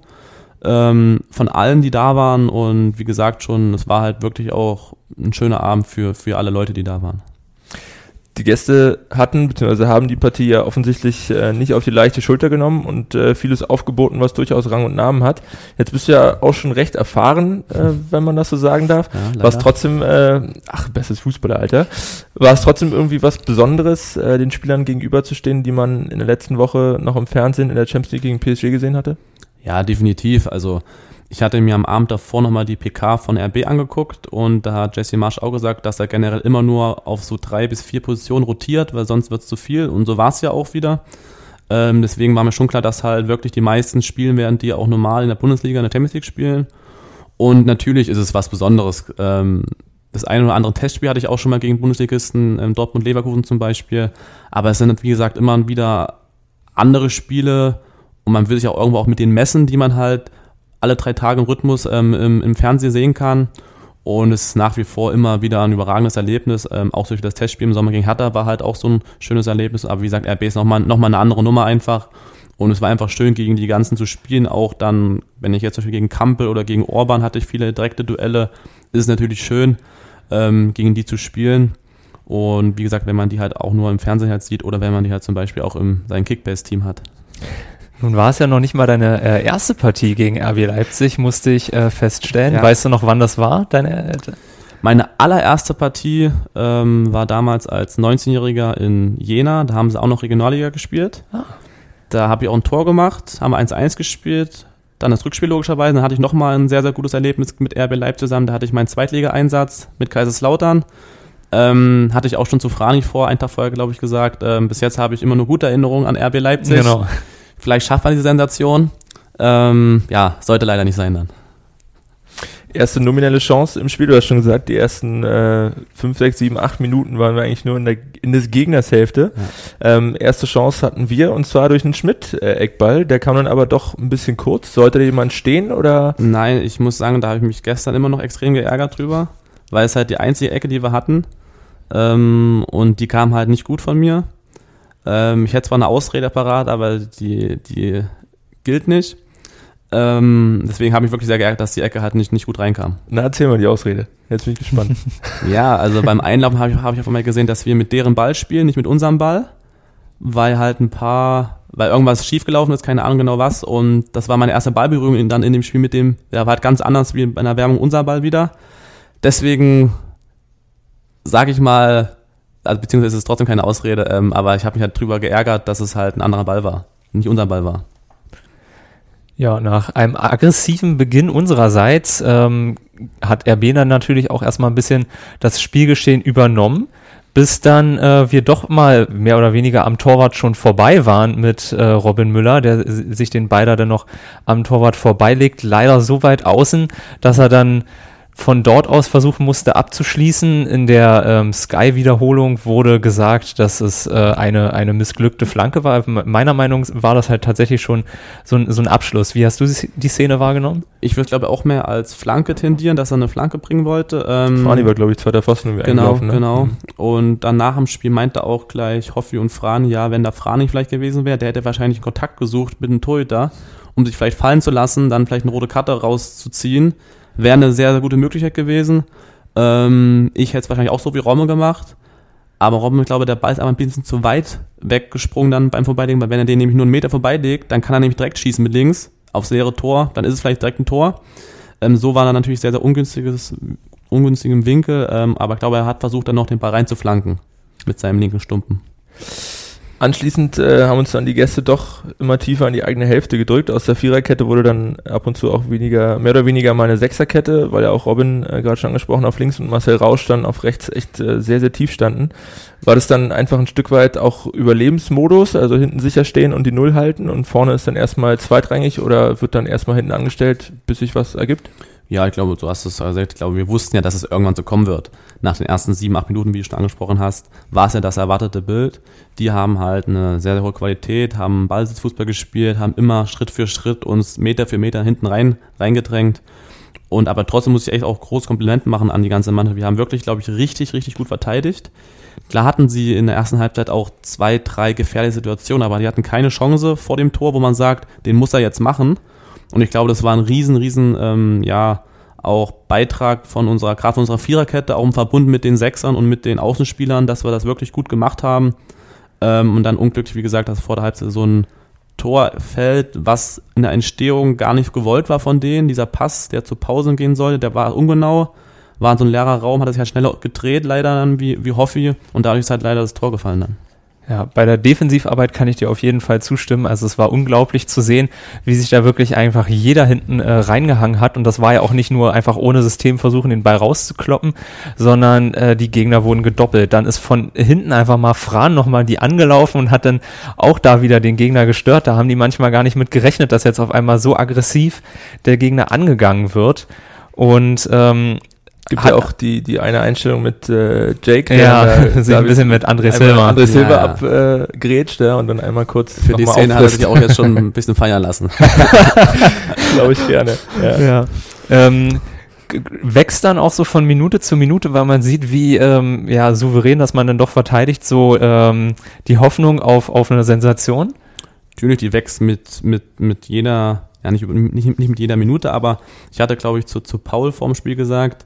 ähm, von allen, die da waren und wie gesagt schon, es war halt wirklich auch ein schöner Abend für, für alle Leute, die da waren die Gäste hatten, beziehungsweise haben die Partie ja offensichtlich äh, nicht auf die leichte Schulter genommen und äh, vieles aufgeboten, was durchaus Rang und Namen hat. Jetzt bist du ja auch schon recht erfahren, äh, wenn man das so sagen darf. Ja, war es trotzdem, äh, ach, bestes Fußballeralter, war es trotzdem irgendwie was Besonderes, äh, den Spielern gegenüberzustehen, die man in der letzten Woche noch im Fernsehen in der Champions League gegen PSG gesehen hatte? Ja, definitiv. Also ich hatte mir am Abend davor nochmal die PK von RB angeguckt und da hat Jesse Marsch auch gesagt, dass er generell immer nur auf so drei bis vier Positionen rotiert, weil sonst wird es zu viel und so war es ja auch wieder. Ähm, deswegen war mir schon klar, dass halt wirklich die meisten spielen werden, die auch normal in der Bundesliga, in der Champions League spielen. Und natürlich ist es was Besonderes. Ähm, das eine oder andere Testspiel hatte ich auch schon mal gegen Bundesligisten, ähm, Dortmund Leverkusen zum Beispiel. Aber es sind, wie gesagt, immer wieder andere Spiele und man will sich auch irgendwo auch mit denen messen, die man halt alle drei Tage im Rhythmus ähm, im, im, Fernsehen sehen kann. Und es ist nach wie vor immer wieder ein überragendes Erlebnis. Ähm, auch durch das Testspiel im Sommer gegen Hertha war halt auch so ein schönes Erlebnis. Aber wie gesagt, RB ist nochmal noch mal eine andere Nummer einfach. Und es war einfach schön, gegen die ganzen zu spielen. Auch dann, wenn ich jetzt zum Beispiel gegen Kampel oder gegen Orban hatte ich viele direkte Duelle, ist es natürlich schön, ähm, gegen die zu spielen. Und wie gesagt, wenn man die halt auch nur im Fernsehen halt sieht oder wenn man die halt zum Beispiel auch im sein Kickbase-Team hat. Nun war es ja noch nicht mal deine äh, erste Partie gegen RB Leipzig, musste ich äh, feststellen. Ja. Weißt du noch, wann das war? Deine, äh, Meine allererste Partie ähm, war damals als 19-Jähriger in Jena. Da haben sie auch noch Regionalliga gespielt. Ah. Da habe ich auch ein Tor gemacht, haben 1-1 gespielt. Dann das Rückspiel logischerweise. Dann hatte ich nochmal ein sehr, sehr gutes Erlebnis mit RB Leipzig zusammen. Da hatte ich meinen Zweitliga-Einsatz mit Kaiserslautern. Ähm, hatte ich auch schon zu Frani vor, einen Tag vorher, glaube ich, gesagt. Ähm, bis jetzt habe ich immer nur gute Erinnerungen an RB Leipzig. Genau. Vielleicht schafft man diese Sensation. Ähm, ja, sollte leider nicht sein dann. Erste nominelle Chance im Spiel, du hast schon gesagt, die ersten äh, 5, 6, 7, 8 Minuten waren wir eigentlich nur in der in des Gegners Hälfte. Ja. Ähm, erste Chance hatten wir und zwar durch einen Schmidt-Eckball, der kam dann aber doch ein bisschen kurz. Sollte da jemand stehen oder? Nein, ich muss sagen, da habe ich mich gestern immer noch extrem geärgert drüber, weil es halt die einzige Ecke, die wir hatten ähm, und die kam halt nicht gut von mir. Ähm, ich hätte zwar eine Ausrede parat, aber die, die gilt nicht. Ähm, deswegen habe ich wirklich sehr geärgert, dass die Ecke halt nicht, nicht gut reinkam. Na, erzähl mal die Ausrede. Jetzt bin ich gespannt. ja, also beim Einlaufen habe ich, hab ich auf einmal gesehen, dass wir mit deren Ball spielen, nicht mit unserem Ball, weil halt ein paar, weil irgendwas schiefgelaufen ist, keine Ahnung genau was. Und das war meine erste Ballberührung in, dann in dem Spiel mit dem, der war halt ganz anders wie bei einer Werbung unser Ball wieder. Deswegen sage ich mal, also beziehungsweise ist es trotzdem keine Ausrede, ähm, aber ich habe mich halt drüber geärgert, dass es halt ein anderer Ball war, nicht unser Ball war. Ja, nach einem aggressiven Beginn unsererseits ähm, hat RB dann natürlich auch erstmal ein bisschen das Spielgeschehen übernommen, bis dann äh, wir doch mal mehr oder weniger am Torwart schon vorbei waren mit äh, Robin Müller, der sich den Beider dann noch am Torwart vorbeilegt, leider so weit außen, dass er dann von dort aus versuchen musste abzuschließen. In der ähm, Sky-Wiederholung wurde gesagt, dass es äh, eine, eine missglückte Flanke war. Meiner Meinung nach war das halt tatsächlich schon so ein, so ein Abschluss. Wie hast du die Szene wahrgenommen? Ich würde, glaube auch mehr als Flanke tendieren, dass er eine Flanke bringen wollte. Ähm, Frani war, glaube ich, zweiter Pfosten. Genau, ne? genau. Mhm. Und dann nach dem Spiel meinte auch gleich Hoffi und Frani, ja, wenn da Frani vielleicht gewesen wäre, der hätte wahrscheinlich Kontakt gesucht mit dem Torhüter, um sich vielleicht fallen zu lassen, dann vielleicht eine rote Karte rauszuziehen Wäre eine sehr, sehr gute Möglichkeit gewesen. Ähm, ich hätte es wahrscheinlich auch so wie Romme gemacht. Aber Robben, ich glaube, der Ball ist aber ein bisschen zu weit weggesprungen dann beim Vorbeilegen, weil wenn er den nämlich nur einen Meter vorbeilegt, dann kann er nämlich direkt schießen mit links aufs leere Tor, dann ist es vielleicht direkt ein Tor. Ähm, so war er natürlich sehr, sehr ungünstiges, ungünstigem Winkel, ähm, aber ich glaube, er hat versucht, dann noch den Ball reinzuflanken. mit seinem linken Stumpen. Anschließend äh, haben uns dann die Gäste doch immer tiefer in die eigene Hälfte gedrückt. Aus der Viererkette wurde dann ab und zu auch weniger, mehr oder weniger mal eine Sechserkette, weil ja auch Robin äh, gerade schon angesprochen auf links und Marcel Rausch dann auf rechts echt äh, sehr, sehr tief standen. War das dann einfach ein Stück weit auch Überlebensmodus, also hinten sicher stehen und die Null halten und vorne ist dann erstmal zweitrangig oder wird dann erstmal hinten angestellt, bis sich was ergibt? Ja, ich glaube, du hast es gesagt. Ich glaube, wir wussten ja, dass es irgendwann so kommen wird. Nach den ersten sieben, acht Minuten, wie du schon angesprochen hast, war es ja das erwartete Bild. Die haben halt eine sehr, sehr hohe Qualität, haben Ballsitzfußball gespielt, haben immer Schritt für Schritt uns Meter für Meter hinten rein, reingedrängt. Und aber trotzdem muss ich echt auch groß Kompliment machen an die ganze Mannschaft. Wir haben wirklich, glaube ich, richtig, richtig gut verteidigt. Klar hatten sie in der ersten Halbzeit auch zwei, drei gefährliche Situationen, aber die hatten keine Chance vor dem Tor, wo man sagt, den muss er jetzt machen. Und ich glaube, das war ein riesen, riesen, ähm, ja, auch Beitrag von unserer, von unserer Viererkette, auch im Verbund mit den Sechsern und mit den Außenspielern, dass wir das wirklich gut gemacht haben. Ähm, und dann unglücklich, wie gesagt, dass vor der Halbzeit so ein Tor fällt, was in der Entstehung gar nicht gewollt war von denen. Dieser Pass, der zur Pause gehen sollte, der war ungenau, war so ein leerer Raum, hat er sich halt schneller gedreht, leider dann wie, wie Hoffi, und dadurch ist halt leider das Tor gefallen dann. Ja, bei der Defensivarbeit kann ich dir auf jeden Fall zustimmen. Also es war unglaublich zu sehen, wie sich da wirklich einfach jeder hinten äh, reingehangen hat. Und das war ja auch nicht nur einfach ohne System versuchen, den Ball rauszukloppen, sondern äh, die Gegner wurden gedoppelt. Dann ist von hinten einfach mal Fran nochmal die angelaufen und hat dann auch da wieder den Gegner gestört. Da haben die manchmal gar nicht mit gerechnet, dass jetzt auf einmal so aggressiv der Gegner angegangen wird. Und ähm, Gibt ja auch die, die eine Einstellung mit äh, Jake, der ja, da, sich ein bisschen mit André Silva. André Silva ja, ja. abgrätscht, äh, ja, und dann einmal kurz Für die Szene hat er sich auch jetzt schon ein bisschen feiern lassen. Glaube ich gerne. Ja. ja. Ähm, wächst dann auch so von Minute zu Minute, weil man sieht, wie ähm, ja, souverän, dass man dann doch verteidigt, so ähm, die Hoffnung auf, auf eine Sensation? Natürlich, die wächst mit, mit, mit jeder, ja nicht, nicht, nicht mit jeder Minute, aber ich hatte, glaube ich, zu, zu Paul vorm Spiel gesagt,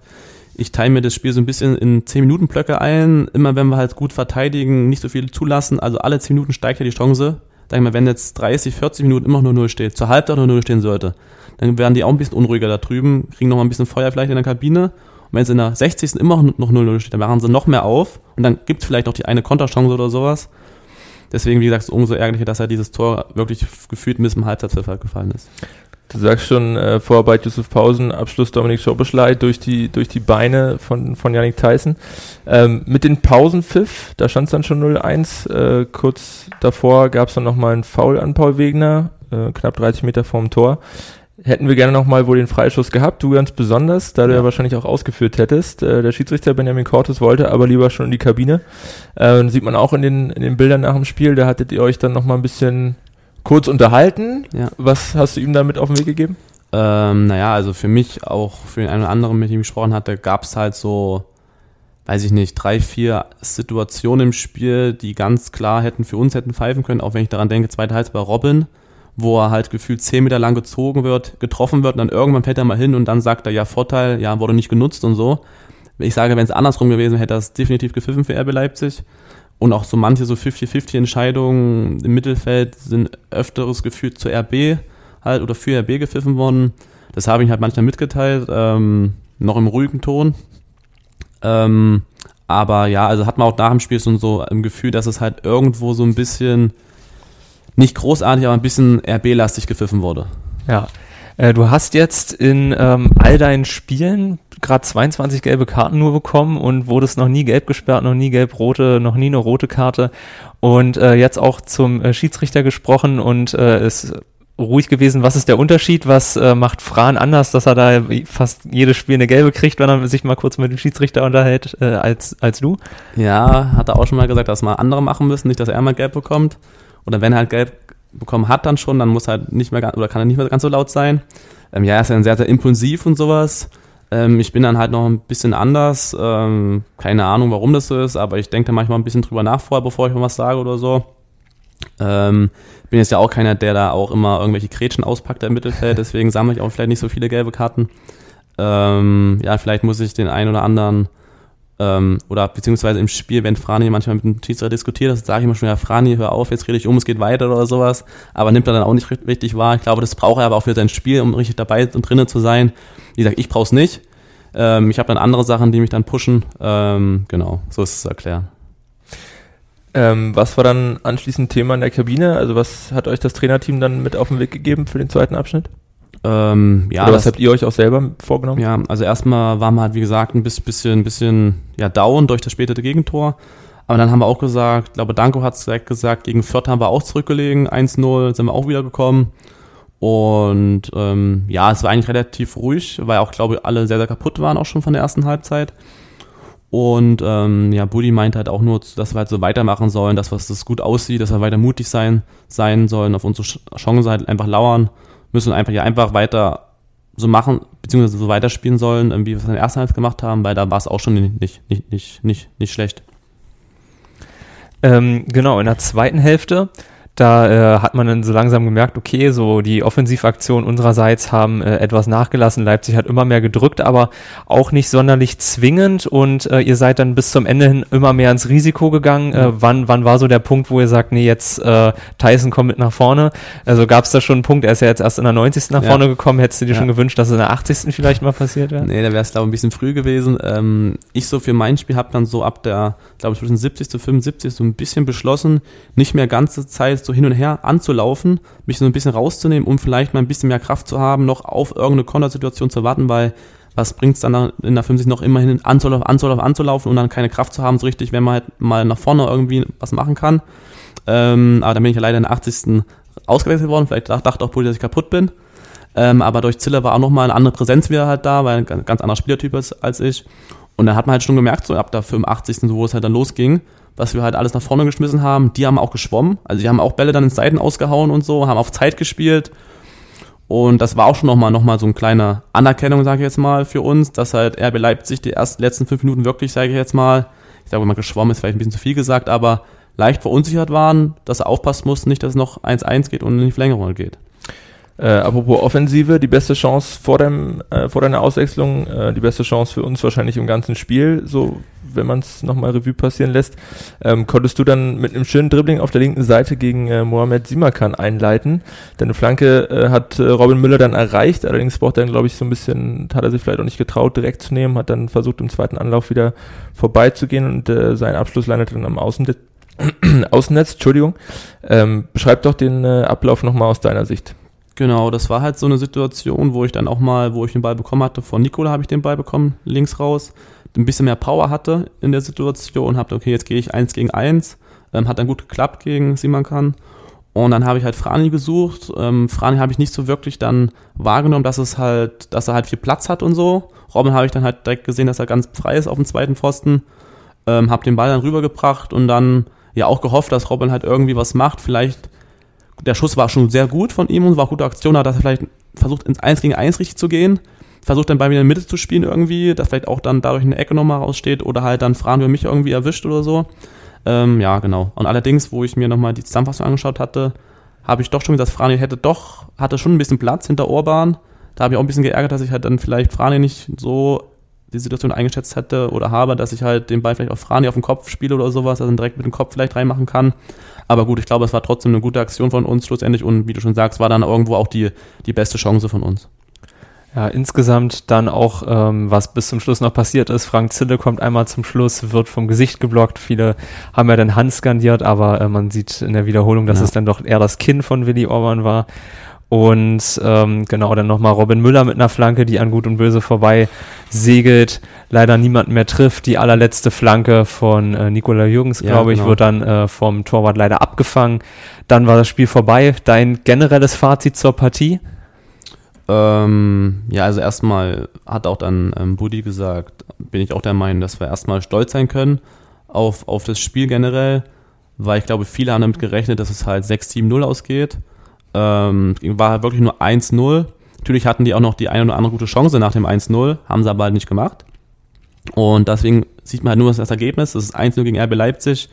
ich teile mir das Spiel so ein bisschen in 10 Minuten Blöcke ein. Immer wenn wir halt gut verteidigen, nicht so viel zulassen. Also alle 10 Minuten steigt ja die Chance. Sag ich mal, wenn jetzt 30, 40 Minuten immer nur 0 steht, zur Halbzeit nur 0 stehen sollte, dann werden die auch ein bisschen unruhiger da drüben, kriegen noch mal ein bisschen Feuer vielleicht in der Kabine. Und wenn es in der 60. immer noch 0-0 steht, dann machen sie noch mehr auf. Und dann gibt es vielleicht noch die eine Konterchance oder sowas. Deswegen, wie gesagt, umso ärgerlicher, dass er dieses Tor wirklich gefühlt bis zum Halbzeitpfeffer gefallen ist. Du sagst schon, äh, Vorarbeit Yusuf Pausen, Abschluss Dominik Schobeschlei durch die, durch die Beine von, von Yannick Tyson. Ähm, mit den Pausenpfiff, da stand es dann schon 0-1. Äh, kurz davor gab es dann nochmal einen Foul an Paul Wegner, äh, knapp 30 Meter vorm Tor. Hätten wir gerne nochmal wohl den Freischuss gehabt, du ganz besonders, da du ja wahrscheinlich auch ausgeführt hättest. Äh, der Schiedsrichter Benjamin Cortes wollte aber lieber schon in die Kabine. Äh, sieht man auch in den, in den Bildern nach dem Spiel, da hattet ihr euch dann nochmal ein bisschen kurz unterhalten. Ja. Was hast du ihm damit auf den Weg gegeben? Ähm, naja, also für mich, auch für den einen oder anderen, mit dem ich gesprochen hatte, gab es halt so, weiß ich nicht, drei, vier Situationen im Spiel, die ganz klar hätten für uns hätten pfeifen können, auch wenn ich daran denke, zweite Halbzeit bei Robin, wo er halt gefühlt zehn Meter lang gezogen wird, getroffen wird und dann irgendwann fällt er mal hin und dann sagt er, ja, Vorteil, ja, wurde nicht genutzt und so. Ich sage, wenn es andersrum gewesen wäre, hätte es definitiv gepfiffen für RB Leipzig. Und auch so manche so 50-50 Entscheidungen im Mittelfeld sind öfteres gefühlt zu RB halt oder für RB gepfiffen worden. Das habe ich halt manchmal mitgeteilt, ähm, noch im ruhigen Ton. Ähm, aber ja, also hat man auch nach dem Spiel so, so ein Gefühl, dass es halt irgendwo so ein bisschen nicht großartig, aber ein bisschen RB-lastig gepfiffen wurde. Ja. Äh, du hast jetzt in ähm, all deinen Spielen gerade 22 gelbe Karten nur bekommen und wurdest noch nie gelb gesperrt, noch nie gelb-rote, noch nie eine rote Karte und äh, jetzt auch zum äh, Schiedsrichter gesprochen und äh, ist ruhig gewesen. Was ist der Unterschied? Was äh, macht Fran anders, dass er da fast jedes Spiel eine gelbe kriegt, wenn er sich mal kurz mit dem Schiedsrichter unterhält, äh, als, als du? Ja, hat er auch schon mal gesagt, dass mal andere machen müssen, nicht, dass er mal gelb bekommt. Oder wenn er halt gelb bekommen hat dann schon, dann muss er halt nicht mehr, oder kann er nicht mehr ganz so laut sein. Ähm, ja, er ist ja sehr, sehr impulsiv und sowas. Ähm, ich bin dann halt noch ein bisschen anders. Ähm, keine Ahnung, warum das so ist, aber ich denke da manchmal ein bisschen drüber nach vorher, bevor ich mal was sage oder so. Ähm, bin jetzt ja auch keiner, der da auch immer irgendwelche Gretchen auspackt im Mittelfeld, deswegen sammle ich auch vielleicht nicht so viele gelbe Karten. Ähm, ja, vielleicht muss ich den einen oder anderen ähm, oder beziehungsweise im Spiel, wenn Frani manchmal mit dem Schiedsrichter diskutiert, das sage ich immer schon, ja, Frani, hör auf, jetzt rede ich um, es geht weiter oder sowas, aber nimmt er dann auch nicht richtig wahr. Ich glaube, das braucht er aber auch für sein Spiel, um richtig dabei und drinnen zu sein. Wie gesagt, ich brauche es nicht. Ähm, ich habe dann andere Sachen, die mich dann pushen. Ähm, genau, so ist es zu erklären. Ähm, was war dann anschließend Thema in der Kabine? Also was hat euch das Trainerteam dann mit auf den Weg gegeben für den zweiten Abschnitt? Ähm, ja, Oder was das, habt ihr euch auch selber vorgenommen? ja, also erstmal waren wir halt, wie gesagt, ein bisschen, bisschen, bisschen ja, down durch das spätere Gegentor. Aber dann haben wir auch gesagt, ich glaube, Danko hat es direkt gesagt, gegen Fürth haben wir auch zurückgelegen, 1-0, sind wir auch wieder gekommen. Und ähm, ja, es war eigentlich relativ ruhig, weil auch, glaube ich, alle sehr, sehr kaputt waren auch schon von der ersten Halbzeit. Und ähm, ja, Buddy meinte halt auch nur, dass wir halt so weitermachen sollen, dass was das gut aussieht, dass wir weiter mutig sein, sein sollen, auf unsere Ch- Chance halt einfach lauern, müssen einfach ja einfach weiter so machen, beziehungsweise so weiterspielen sollen, ähm, wie wir es in der ersten Halbzeit gemacht haben, weil da war es auch schon nicht, nicht, nicht, nicht, nicht, nicht schlecht. Ähm, genau, in der zweiten Hälfte, da äh, hat man dann so langsam gemerkt, okay, so die Offensivaktionen unsererseits haben äh, etwas nachgelassen. Leipzig hat immer mehr gedrückt, aber auch nicht sonderlich zwingend und äh, ihr seid dann bis zum Ende hin immer mehr ins Risiko gegangen. Äh, wann, wann war so der Punkt, wo ihr sagt, nee, jetzt äh, Tyson kommt mit nach vorne? Also gab es da schon einen Punkt, er ist ja jetzt erst in der 90. nach Ja. vorne gekommen, hättest du dir Ja. schon gewünscht, dass es in der 80. vielleicht mal passiert wäre? Nee, da wäre es, glaube ich, ein bisschen früh gewesen. Ähm, ich so für mein Spiel habe dann so ab der, glaube ich, zwischen 70. und 75. so ein bisschen beschlossen, nicht mehr ganze Zeit so hin und her anzulaufen, mich so ein bisschen rauszunehmen, um vielleicht mal ein bisschen mehr Kraft zu haben, noch auf irgendeine Kontersituation zu warten, weil was bringt's dann nach- in der 50 noch immerhin anzulaufen, anzulaufen, anzulaufen und dann keine Kraft zu haben, so richtig, wenn man halt mal nach vorne irgendwie was machen kann. Ähm, aber dann bin ich ja leider in der 80. ausgewechselt worden. Vielleicht dach- dachte auch Bulli, dass ich kaputt bin. Ähm, aber durch Ziller war auch nochmal eine andere Präsenz wieder halt da, weil er ein ganz, ganz anderer Spielertyp ist als ich. Und dann hat man halt schon gemerkt, so ab der 85. so, wo es halt dann losging, was wir halt alles nach vorne geschmissen haben. Die haben auch geschwommen. Also die haben auch Bälle dann ins Seiten ausgehauen und so, haben auf Zeit gespielt. Und das war auch schon nochmal noch mal so ein kleiner Anerkennung, sage ich jetzt mal, für uns, dass halt RB Leipzig die ersten letzten fünf Minuten wirklich, sage ich jetzt mal, ich sage mal geschwommen ist vielleicht ein bisschen zu viel gesagt, aber leicht verunsichert waren, dass sie aufpassen mussten, nicht, dass es noch 1-1 geht und in die Verlängerung geht. Äh, apropos Offensive, die beste Chance vor, dem, äh, vor deiner Auswechslung, äh, die beste Chance für uns wahrscheinlich im ganzen Spiel, so wenn man es nochmal Revue passieren lässt. Ähm, konntest du dann mit einem schönen Dribbling auf der linken Seite gegen äh, Mohamed Simakan einleiten. Deine Flanke äh, hat äh, Robin Müller dann erreicht, allerdings braucht er dann, glaube ich, so ein bisschen, hat er sich vielleicht auch nicht getraut, direkt zu nehmen, hat dann versucht, im zweiten Anlauf wieder vorbeizugehen und äh, sein Abschluss landete dann am Außennetz. Außennetz, Entschuldigung. Ähm, beschreib doch den äh, Ablauf nochmal aus deiner Sicht. Genau, das war halt so eine Situation, wo ich dann auch mal, wo ich den Ball bekommen hatte, von Nikola habe ich den Ball bekommen, links raus, ein bisschen mehr Power hatte in der Situation, habe okay, jetzt gehe ich eins gegen eins, ähm, hat dann gut geklappt gegen Simankan. Und dann habe ich halt Frani gesucht. Ähm, Frani habe ich nicht so wirklich dann wahrgenommen, dass es halt, dass er halt viel Platz hat und so. Robin habe ich dann halt direkt gesehen, dass er ganz frei ist auf dem zweiten Pfosten. Ähm, habe den Ball dann rübergebracht und dann ja auch gehofft, dass Robin halt irgendwie was macht. Vielleicht der Schuss war schon sehr gut von ihm und war eine gute Aktion, hat er vielleicht versucht ins 1 gegen 1 richtig zu gehen, versucht dann bei mir in der Mitte zu spielen irgendwie, dass vielleicht auch dann dadurch eine Ecke nochmal raussteht oder halt dann Fran über mich irgendwie erwischt oder so. Ähm, ja, genau. Und allerdings, wo ich mir nochmal die Zusammenfassung angeschaut hatte, habe ich doch schon gesagt, Frani hätte doch, hatte schon ein bisschen Platz hinter Orban. Da habe ich auch ein bisschen geärgert, dass ich halt dann vielleicht Frani nicht so die Situation eingeschätzt hätte oder habe, dass ich halt den Ball vielleicht auf Frani auf den Kopf spiele oder sowas, dann direkt mit dem Kopf vielleicht reinmachen kann. Aber gut, ich glaube, es war trotzdem eine gute Aktion von uns schlussendlich und wie du schon sagst, war dann irgendwo auch die, die beste Chance von uns. Ja, insgesamt dann auch, ähm, was bis zum Schluss noch passiert ist. Frank Zille kommt einmal zum Schluss, wird vom Gesicht geblockt. Viele haben ja dann Hand skandiert, aber äh, man sieht in der Wiederholung, dass Ja. es dann doch eher das Kinn von Willi Orban war. Und ähm, genau, dann nochmal Robin Müller mit einer Flanke, die an Gut und Böse vorbei segelt, leider niemanden mehr trifft. Die allerletzte Flanke von äh, Nikola Jürgens, Ja, glaube ich, genau. wird dann äh, vom Torwart leider abgefangen. Dann war das Spiel vorbei. Dein generelles Fazit zur Partie? Ähm, ja, also erstmal hat auch dann ähm, Buddy gesagt, bin ich auch der Meinung, dass wir erstmal stolz sein können auf, auf das Spiel generell, weil ich glaube, viele haben damit gerechnet, dass es halt 6-7-0 ausgeht. Ähm, war wirklich nur 1-0. Natürlich hatten die auch noch die eine oder andere gute Chance nach dem 1-0, haben sie aber halt nicht gemacht. Und deswegen sieht man halt nur das Ergebnis. Das ist 1-0 gegen RB Leipzig.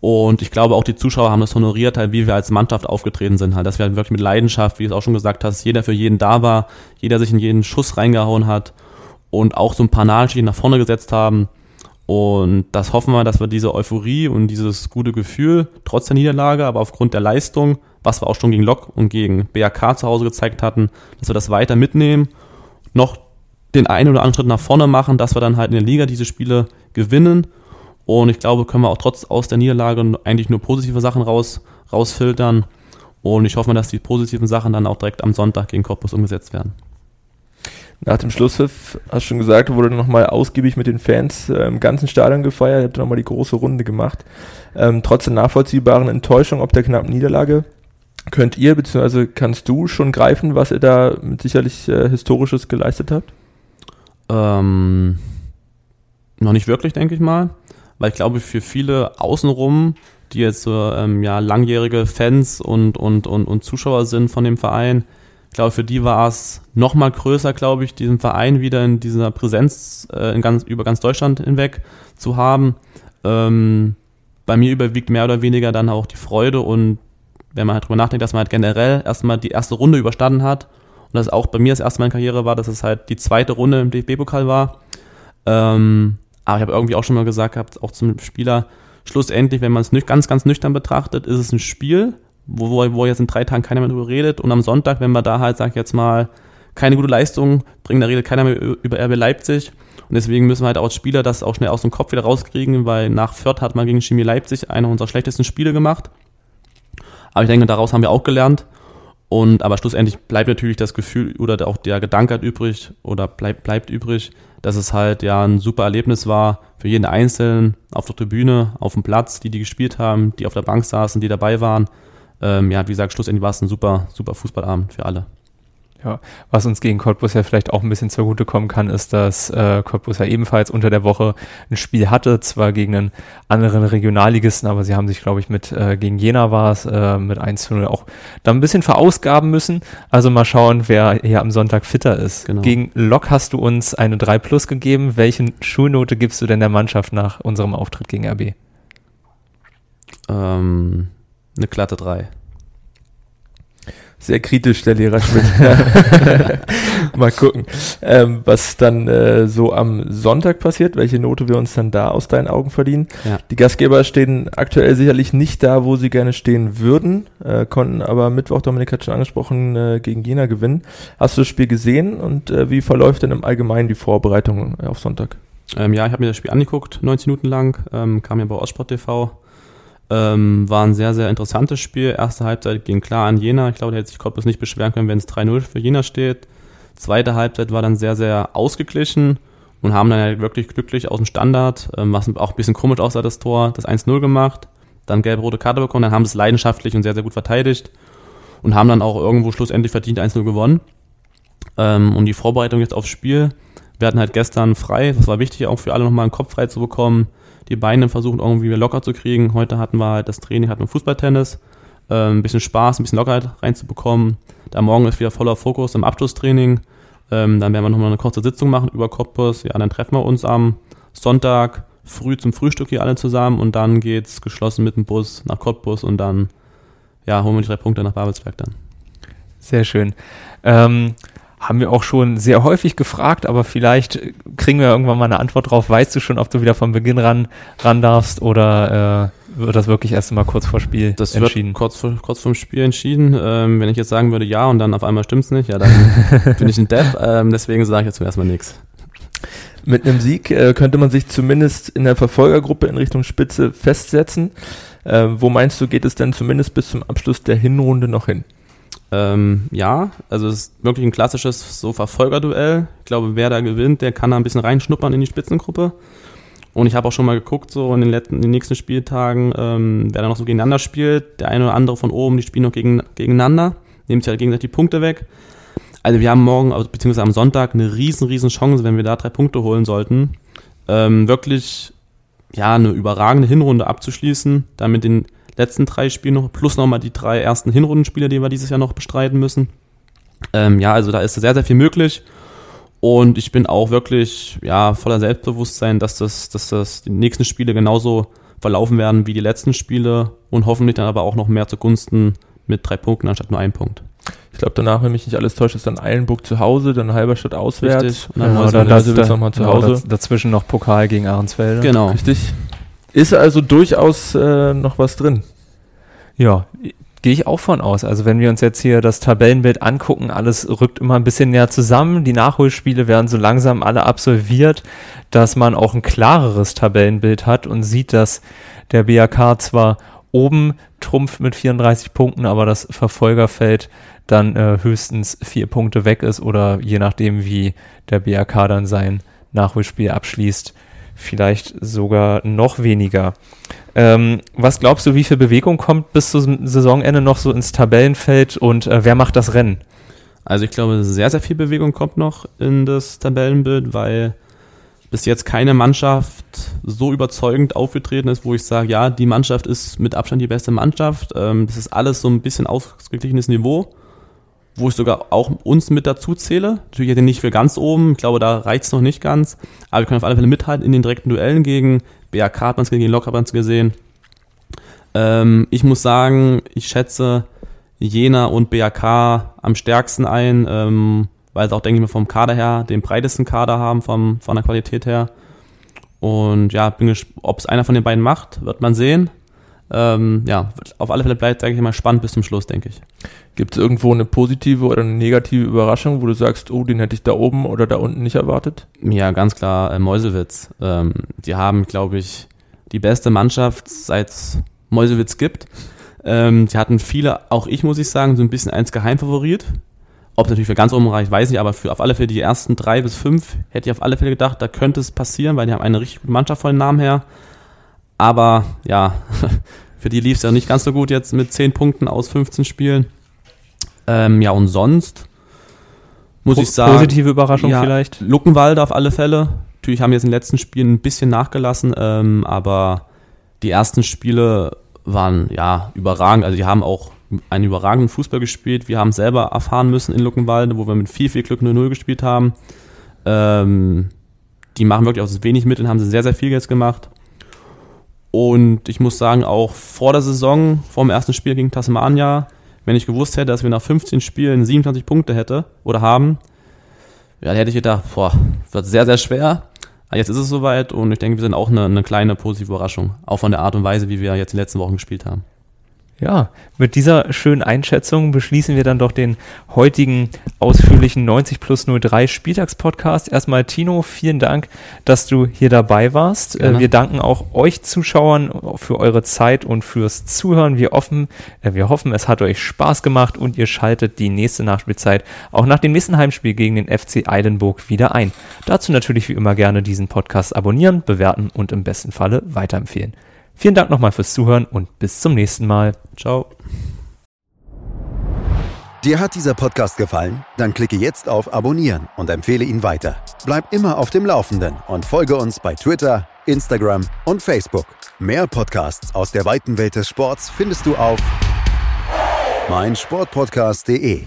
Und ich glaube, auch die Zuschauer haben das honoriert, halt, wie wir als Mannschaft aufgetreten sind. Halt, dass wir halt wirklich mit Leidenschaft, wie du es auch schon gesagt hast, jeder für jeden da war, jeder sich in jeden Schuss reingehauen hat und auch so ein paar Nadelstiche nach vorne gesetzt haben. Und das hoffen wir, dass wir diese Euphorie und dieses gute Gefühl, trotz der Niederlage, aber aufgrund der Leistung, was wir auch schon gegen Lok und gegen BAK zu Hause gezeigt hatten, dass wir das weiter mitnehmen, noch den einen oder anderen Schritt nach vorne machen, dass wir dann halt in der Liga diese Spiele gewinnen Und ich glaube, können wir auch trotz aus der Niederlage eigentlich nur positive Sachen raus, rausfiltern. Und ich hoffe dass die positiven Sachen dann auch direkt am Sonntag gegen Cottbus umgesetzt werden. Nach dem Schlusspfiff, hast du schon gesagt, wurde nochmal ausgiebig mit den Fans äh, im ganzen Stadion gefeiert, habt nochmal die große Runde gemacht. Ähm, trotz der nachvollziehbaren Enttäuschung ob der knappen Niederlage, könnt ihr bzw. kannst du schon greifen, was ihr da sicherlich äh, Historisches geleistet habt? Ähm, noch nicht wirklich, denke ich mal, weil ich glaube, für viele außenrum, die jetzt so ähm, ja, langjährige Fans und, und, und, und Zuschauer sind von dem Verein, ich glaube, für die war es noch mal größer, glaube ich, diesen Verein wieder in dieser Präsenz äh, in ganz, über ganz Deutschland hinweg zu haben. Ähm, bei mir überwiegt mehr oder weniger dann auch die Freude und wenn man halt drüber nachdenkt, dass man halt generell erstmal die erste Runde überstanden hat und das auch bei mir das erste Mal in Karriere war, dass es halt die zweite Runde im DFB-Pokal war. Ähm, aber ich habe irgendwie auch schon mal gesagt gehabt, auch zum Spieler, schlussendlich, wenn man es ganz, ganz nüchtern betrachtet, ist es ein Spiel, wo, wo, jetzt in drei Tagen keiner mehr drüber redet. Und am Sonntag, wenn wir da halt, sag ich jetzt mal, keine gute Leistung bringen, da redet keiner mehr über RB Leipzig. Und deswegen müssen wir halt auch als Spieler das auch schnell aus dem Kopf wieder rauskriegen, weil nach Fürth hat man gegen Chemie Leipzig einer unserer schlechtesten Spiele gemacht. Aber ich denke, daraus haben wir auch gelernt. Und aber schlussendlich bleibt natürlich das Gefühl oder auch der Gedanke halt übrig oder bleibt, bleibt übrig, dass es halt ja ein super Erlebnis war für jeden Einzelnen auf der Tribüne, auf dem Platz, die die gespielt haben, die auf der Bank saßen, die dabei waren ähm, ja, wie gesagt, schlussendlich war es ein super, super Fußballabend für alle. Ja, was uns gegen Cottbus ja vielleicht auch ein bisschen zugutekommen kann, ist, dass äh, Cottbus ja ebenfalls unter der Woche ein Spiel hatte, zwar gegen einen anderen Regionalligisten, aber sie haben sich, glaube ich, mit äh, gegen Jena war es, äh, mit 1 zu 0 auch da ein bisschen verausgaben müssen. Also mal schauen, wer hier am Sonntag fitter ist. Genau. Gegen Lok hast du uns eine 3 Plus gegeben. Welche Schulnote gibst du denn der Mannschaft nach unserem Auftritt gegen RB? Ähm, eine glatte 3. Sehr kritisch, der Lehrer Schmidt. Mal gucken, ähm, was dann äh, so am Sonntag passiert, welche Note wir uns dann da aus deinen Augen verdienen. Ja. Die Gastgeber stehen aktuell sicherlich nicht da, wo sie gerne stehen würden, äh, konnten aber Mittwoch, Dominik hat schon angesprochen, äh, gegen Jena gewinnen. Hast du das Spiel gesehen und äh, wie verläuft denn im Allgemeinen die Vorbereitung auf Sonntag? Ähm, ja, ich habe mir das Spiel angeguckt, 90 Minuten lang, ähm, kam ja bei Ostsport TV ähm, war ein sehr, sehr interessantes Spiel. Erste Halbzeit ging klar an Jena. Ich glaube, da hätte sich Cottbus nicht beschweren können, wenn es 3-0 für Jena steht. Zweite Halbzeit war dann sehr, sehr ausgeglichen und haben dann halt wirklich glücklich aus dem Standard, ähm, was auch ein bisschen komisch aussah, das Tor, das 1-0 gemacht. Dann gelb-rote Karte bekommen, dann haben sie es leidenschaftlich und sehr, sehr gut verteidigt und haben dann auch irgendwo schlussendlich verdient 1-0 gewonnen. Ähm, und die Vorbereitung jetzt aufs Spiel. Wir hatten halt gestern frei, das war wichtig auch für alle nochmal einen Kopf frei zu bekommen die Beine versuchen irgendwie locker zu kriegen. Heute hatten wir halt das Training, hatten wir Fußballtennis, äh, ein bisschen Spaß, ein bisschen Lockerheit reinzubekommen. Da morgen ist wieder voller Fokus im Abschlusstraining. Ähm, dann werden wir nochmal eine kurze Sitzung machen über Cottbus. Ja, dann treffen wir uns am Sonntag früh zum Frühstück hier alle zusammen und dann geht's geschlossen mit dem Bus nach Cottbus und dann ja, holen wir die drei Punkte nach Babelsberg dann. Sehr schön. Ähm, haben wir auch schon sehr häufig gefragt, aber vielleicht kriegen wir irgendwann mal eine Antwort drauf. Weißt du schon, ob du wieder von Beginn ran, ran darfst oder äh, wird das wirklich erst mal kurz vor Spiel das entschieden? Wird kurz, vor, kurz vorm Spiel entschieden. Ähm, wenn ich jetzt sagen würde ja und dann auf einmal stimmt's nicht, ja, dann bin ich ein Depp. Ähm, deswegen sage ich jetzt zuerst mal nichts. Mit einem Sieg äh, könnte man sich zumindest in der Verfolgergruppe in Richtung Spitze festsetzen. Äh, wo meinst du, geht es denn zumindest bis zum Abschluss der Hinrunde noch hin? Ähm, ja, also es ist wirklich ein klassisches so Verfolgerduell. Ich glaube, wer da gewinnt, der kann da ein bisschen reinschnuppern in die Spitzengruppe. Und ich habe auch schon mal geguckt, so in den, letzten, in den nächsten Spieltagen, ähm, wer da noch so gegeneinander spielt. Der eine oder andere von oben, die spielen noch gegen, gegeneinander, nehmen sich halt gegenseitig die Punkte weg. Also wir haben morgen, also beziehungsweise am Sonntag, eine riesen, riesen Chance, wenn wir da drei Punkte holen sollten. Ähm, wirklich, ja, eine überragende Hinrunde abzuschließen, damit den letzten drei Spiele noch, plus nochmal die drei ersten Hinrundenspiele, die wir dieses Jahr noch bestreiten müssen. Ähm, ja, also da ist sehr, sehr viel möglich. Und ich bin auch wirklich ja, voller Selbstbewusstsein, dass das, dass das die nächsten Spiele genauso verlaufen werden wie die letzten Spiele und hoffentlich dann aber auch noch mehr zugunsten mit drei Punkten anstatt nur einem Punkt. Ich glaube, danach, wenn mich nicht alles täuscht, ist dann Eilenburg zu Hause, dann Halberstadt auswärts. Richtig. Und dann, ja, dann, dann, dann nochmal zu Hause. dazwischen noch Pokal gegen Ahrensfelde. Genau. Richtig. Ist also durchaus äh, noch was drin. Ja, Gehe ich auch von aus. Also wenn wir uns jetzt hier das Tabellenbild angucken, alles rückt immer ein bisschen näher zusammen. Die Nachholspiele werden so langsam alle absolviert, dass man auch ein klareres Tabellenbild hat und sieht, dass der BAK zwar oben trumpft mit 34 Punkten, aber das Verfolgerfeld dann äh, höchstens vier Punkte weg ist oder je nachdem, wie der BAK dann sein Nachholspiel abschließt, vielleicht sogar noch weniger. Ähm, was glaubst du, wie viel Bewegung kommt bis zum Saisonende noch so ins Tabellenfeld und äh, wer macht das Rennen? Also ich glaube, sehr, sehr viel Bewegung kommt noch in das Tabellenbild, weil bis jetzt keine Mannschaft so überzeugend aufgetreten ist, wo ich sage, ja, die Mannschaft ist mit Abstand die beste Mannschaft. Ähm, das ist alles so ein bisschen ausgeglichenes Niveau, wo ich sogar auch uns mit dazu zähle. Natürlich nicht für ganz oben, ich glaube, da reicht es noch nicht ganz, aber wir können auf alle Fälle mithalten in den direkten Duellen gegen BAK hat man es gegen Lok hat man es gesehen. Ähm, ich muss sagen, ich schätze Jena und BAK am stärksten ein, ähm, weil sie auch, denke ich mal, vom Kader her den breitesten Kader haben, vom, von der Qualität her. Und ja, bin gespannt, ob es einer von den beiden macht, wird man sehen. Ähm, ja, auf alle Fälle bleibt, denke ich mal, spannend bis zum Schluss, denke ich. Gibt es irgendwo eine positive oder eine negative Überraschung, wo du sagst, oh, den hätte ich da oben oder da unten nicht erwartet? Ja, ganz klar, äh, Meuselwitz. Ähm, die haben, glaube ich, die beste Mannschaft, seit es Meuselwitz gibt. Ähm, die hatten viele, auch ich muss ich sagen, so ein bisschen eins Geheimfavorit. Ob es natürlich für ganz oben reicht, weiß ich, aber für auf alle Fälle die ersten drei bis fünf hätte ich auf alle Fälle gedacht, da könnte es passieren, weil die haben eine richtig gute Mannschaft von den Namen her. Aber ja, für die lief es ja nicht ganz so gut jetzt mit zehn Punkten aus 15 Spielen. Ähm, ja, und sonst muss po ich sagen. Positive Überraschung ja, vielleicht? Luckenwalde auf alle Fälle. Natürlich haben wir jetzt in den letzten Spielen ein bisschen nachgelassen, ähm, aber die ersten Spiele waren ja überragend. Also die haben auch einen überragenden Fußball gespielt. Wir haben selber erfahren müssen in Luckenwalde, wo wir mit viel, viel Glück 0-0 gespielt haben. Ähm, die machen wirklich aus wenig Mitteln, haben sie sehr, sehr viel jetzt gemacht. Und ich muss sagen, auch vor der Saison, vor dem ersten Spiel gegen Tasmania, wenn ich gewusst hätte, dass wir nach 15 Spielen 27 Punkte hätte oder haben, ja, hätte ich gedacht, boah, wird sehr, sehr schwer. Aber jetzt ist es soweit und ich denke, wir sind auch eine, eine kleine positive Überraschung. Auch von der Art und Weise, wie wir jetzt in den letzten Wochen gespielt haben. Ja, mit dieser schönen Einschätzung beschließen wir dann doch den heutigen ausführlichen 90 plus 03 Spieltagspodcast. Erstmal Tino, vielen Dank, dass du hier dabei warst. Gerne. Wir danken auch euch Zuschauern für eure Zeit und fürs Zuhören. Wir hoffen, äh, wir hoffen, es hat euch Spaß gemacht und ihr schaltet die nächste Nachspielzeit auch nach dem nächsten Heimspiel gegen den FC Eilenburg wieder ein. Dazu natürlich wie immer gerne diesen Podcast abonnieren, bewerten und im besten Falle weiterempfehlen. Vielen Dank nochmal fürs Zuhören und bis zum nächsten Mal. Ciao. Dir hat dieser Podcast gefallen? Dann klicke jetzt auf Abonnieren und empfehle ihn weiter. Bleib immer auf dem Laufenden und folge uns bei Twitter, Instagram und Facebook. Mehr Podcasts aus der weiten Welt des Sports findest du auf meinsportpodcast.de.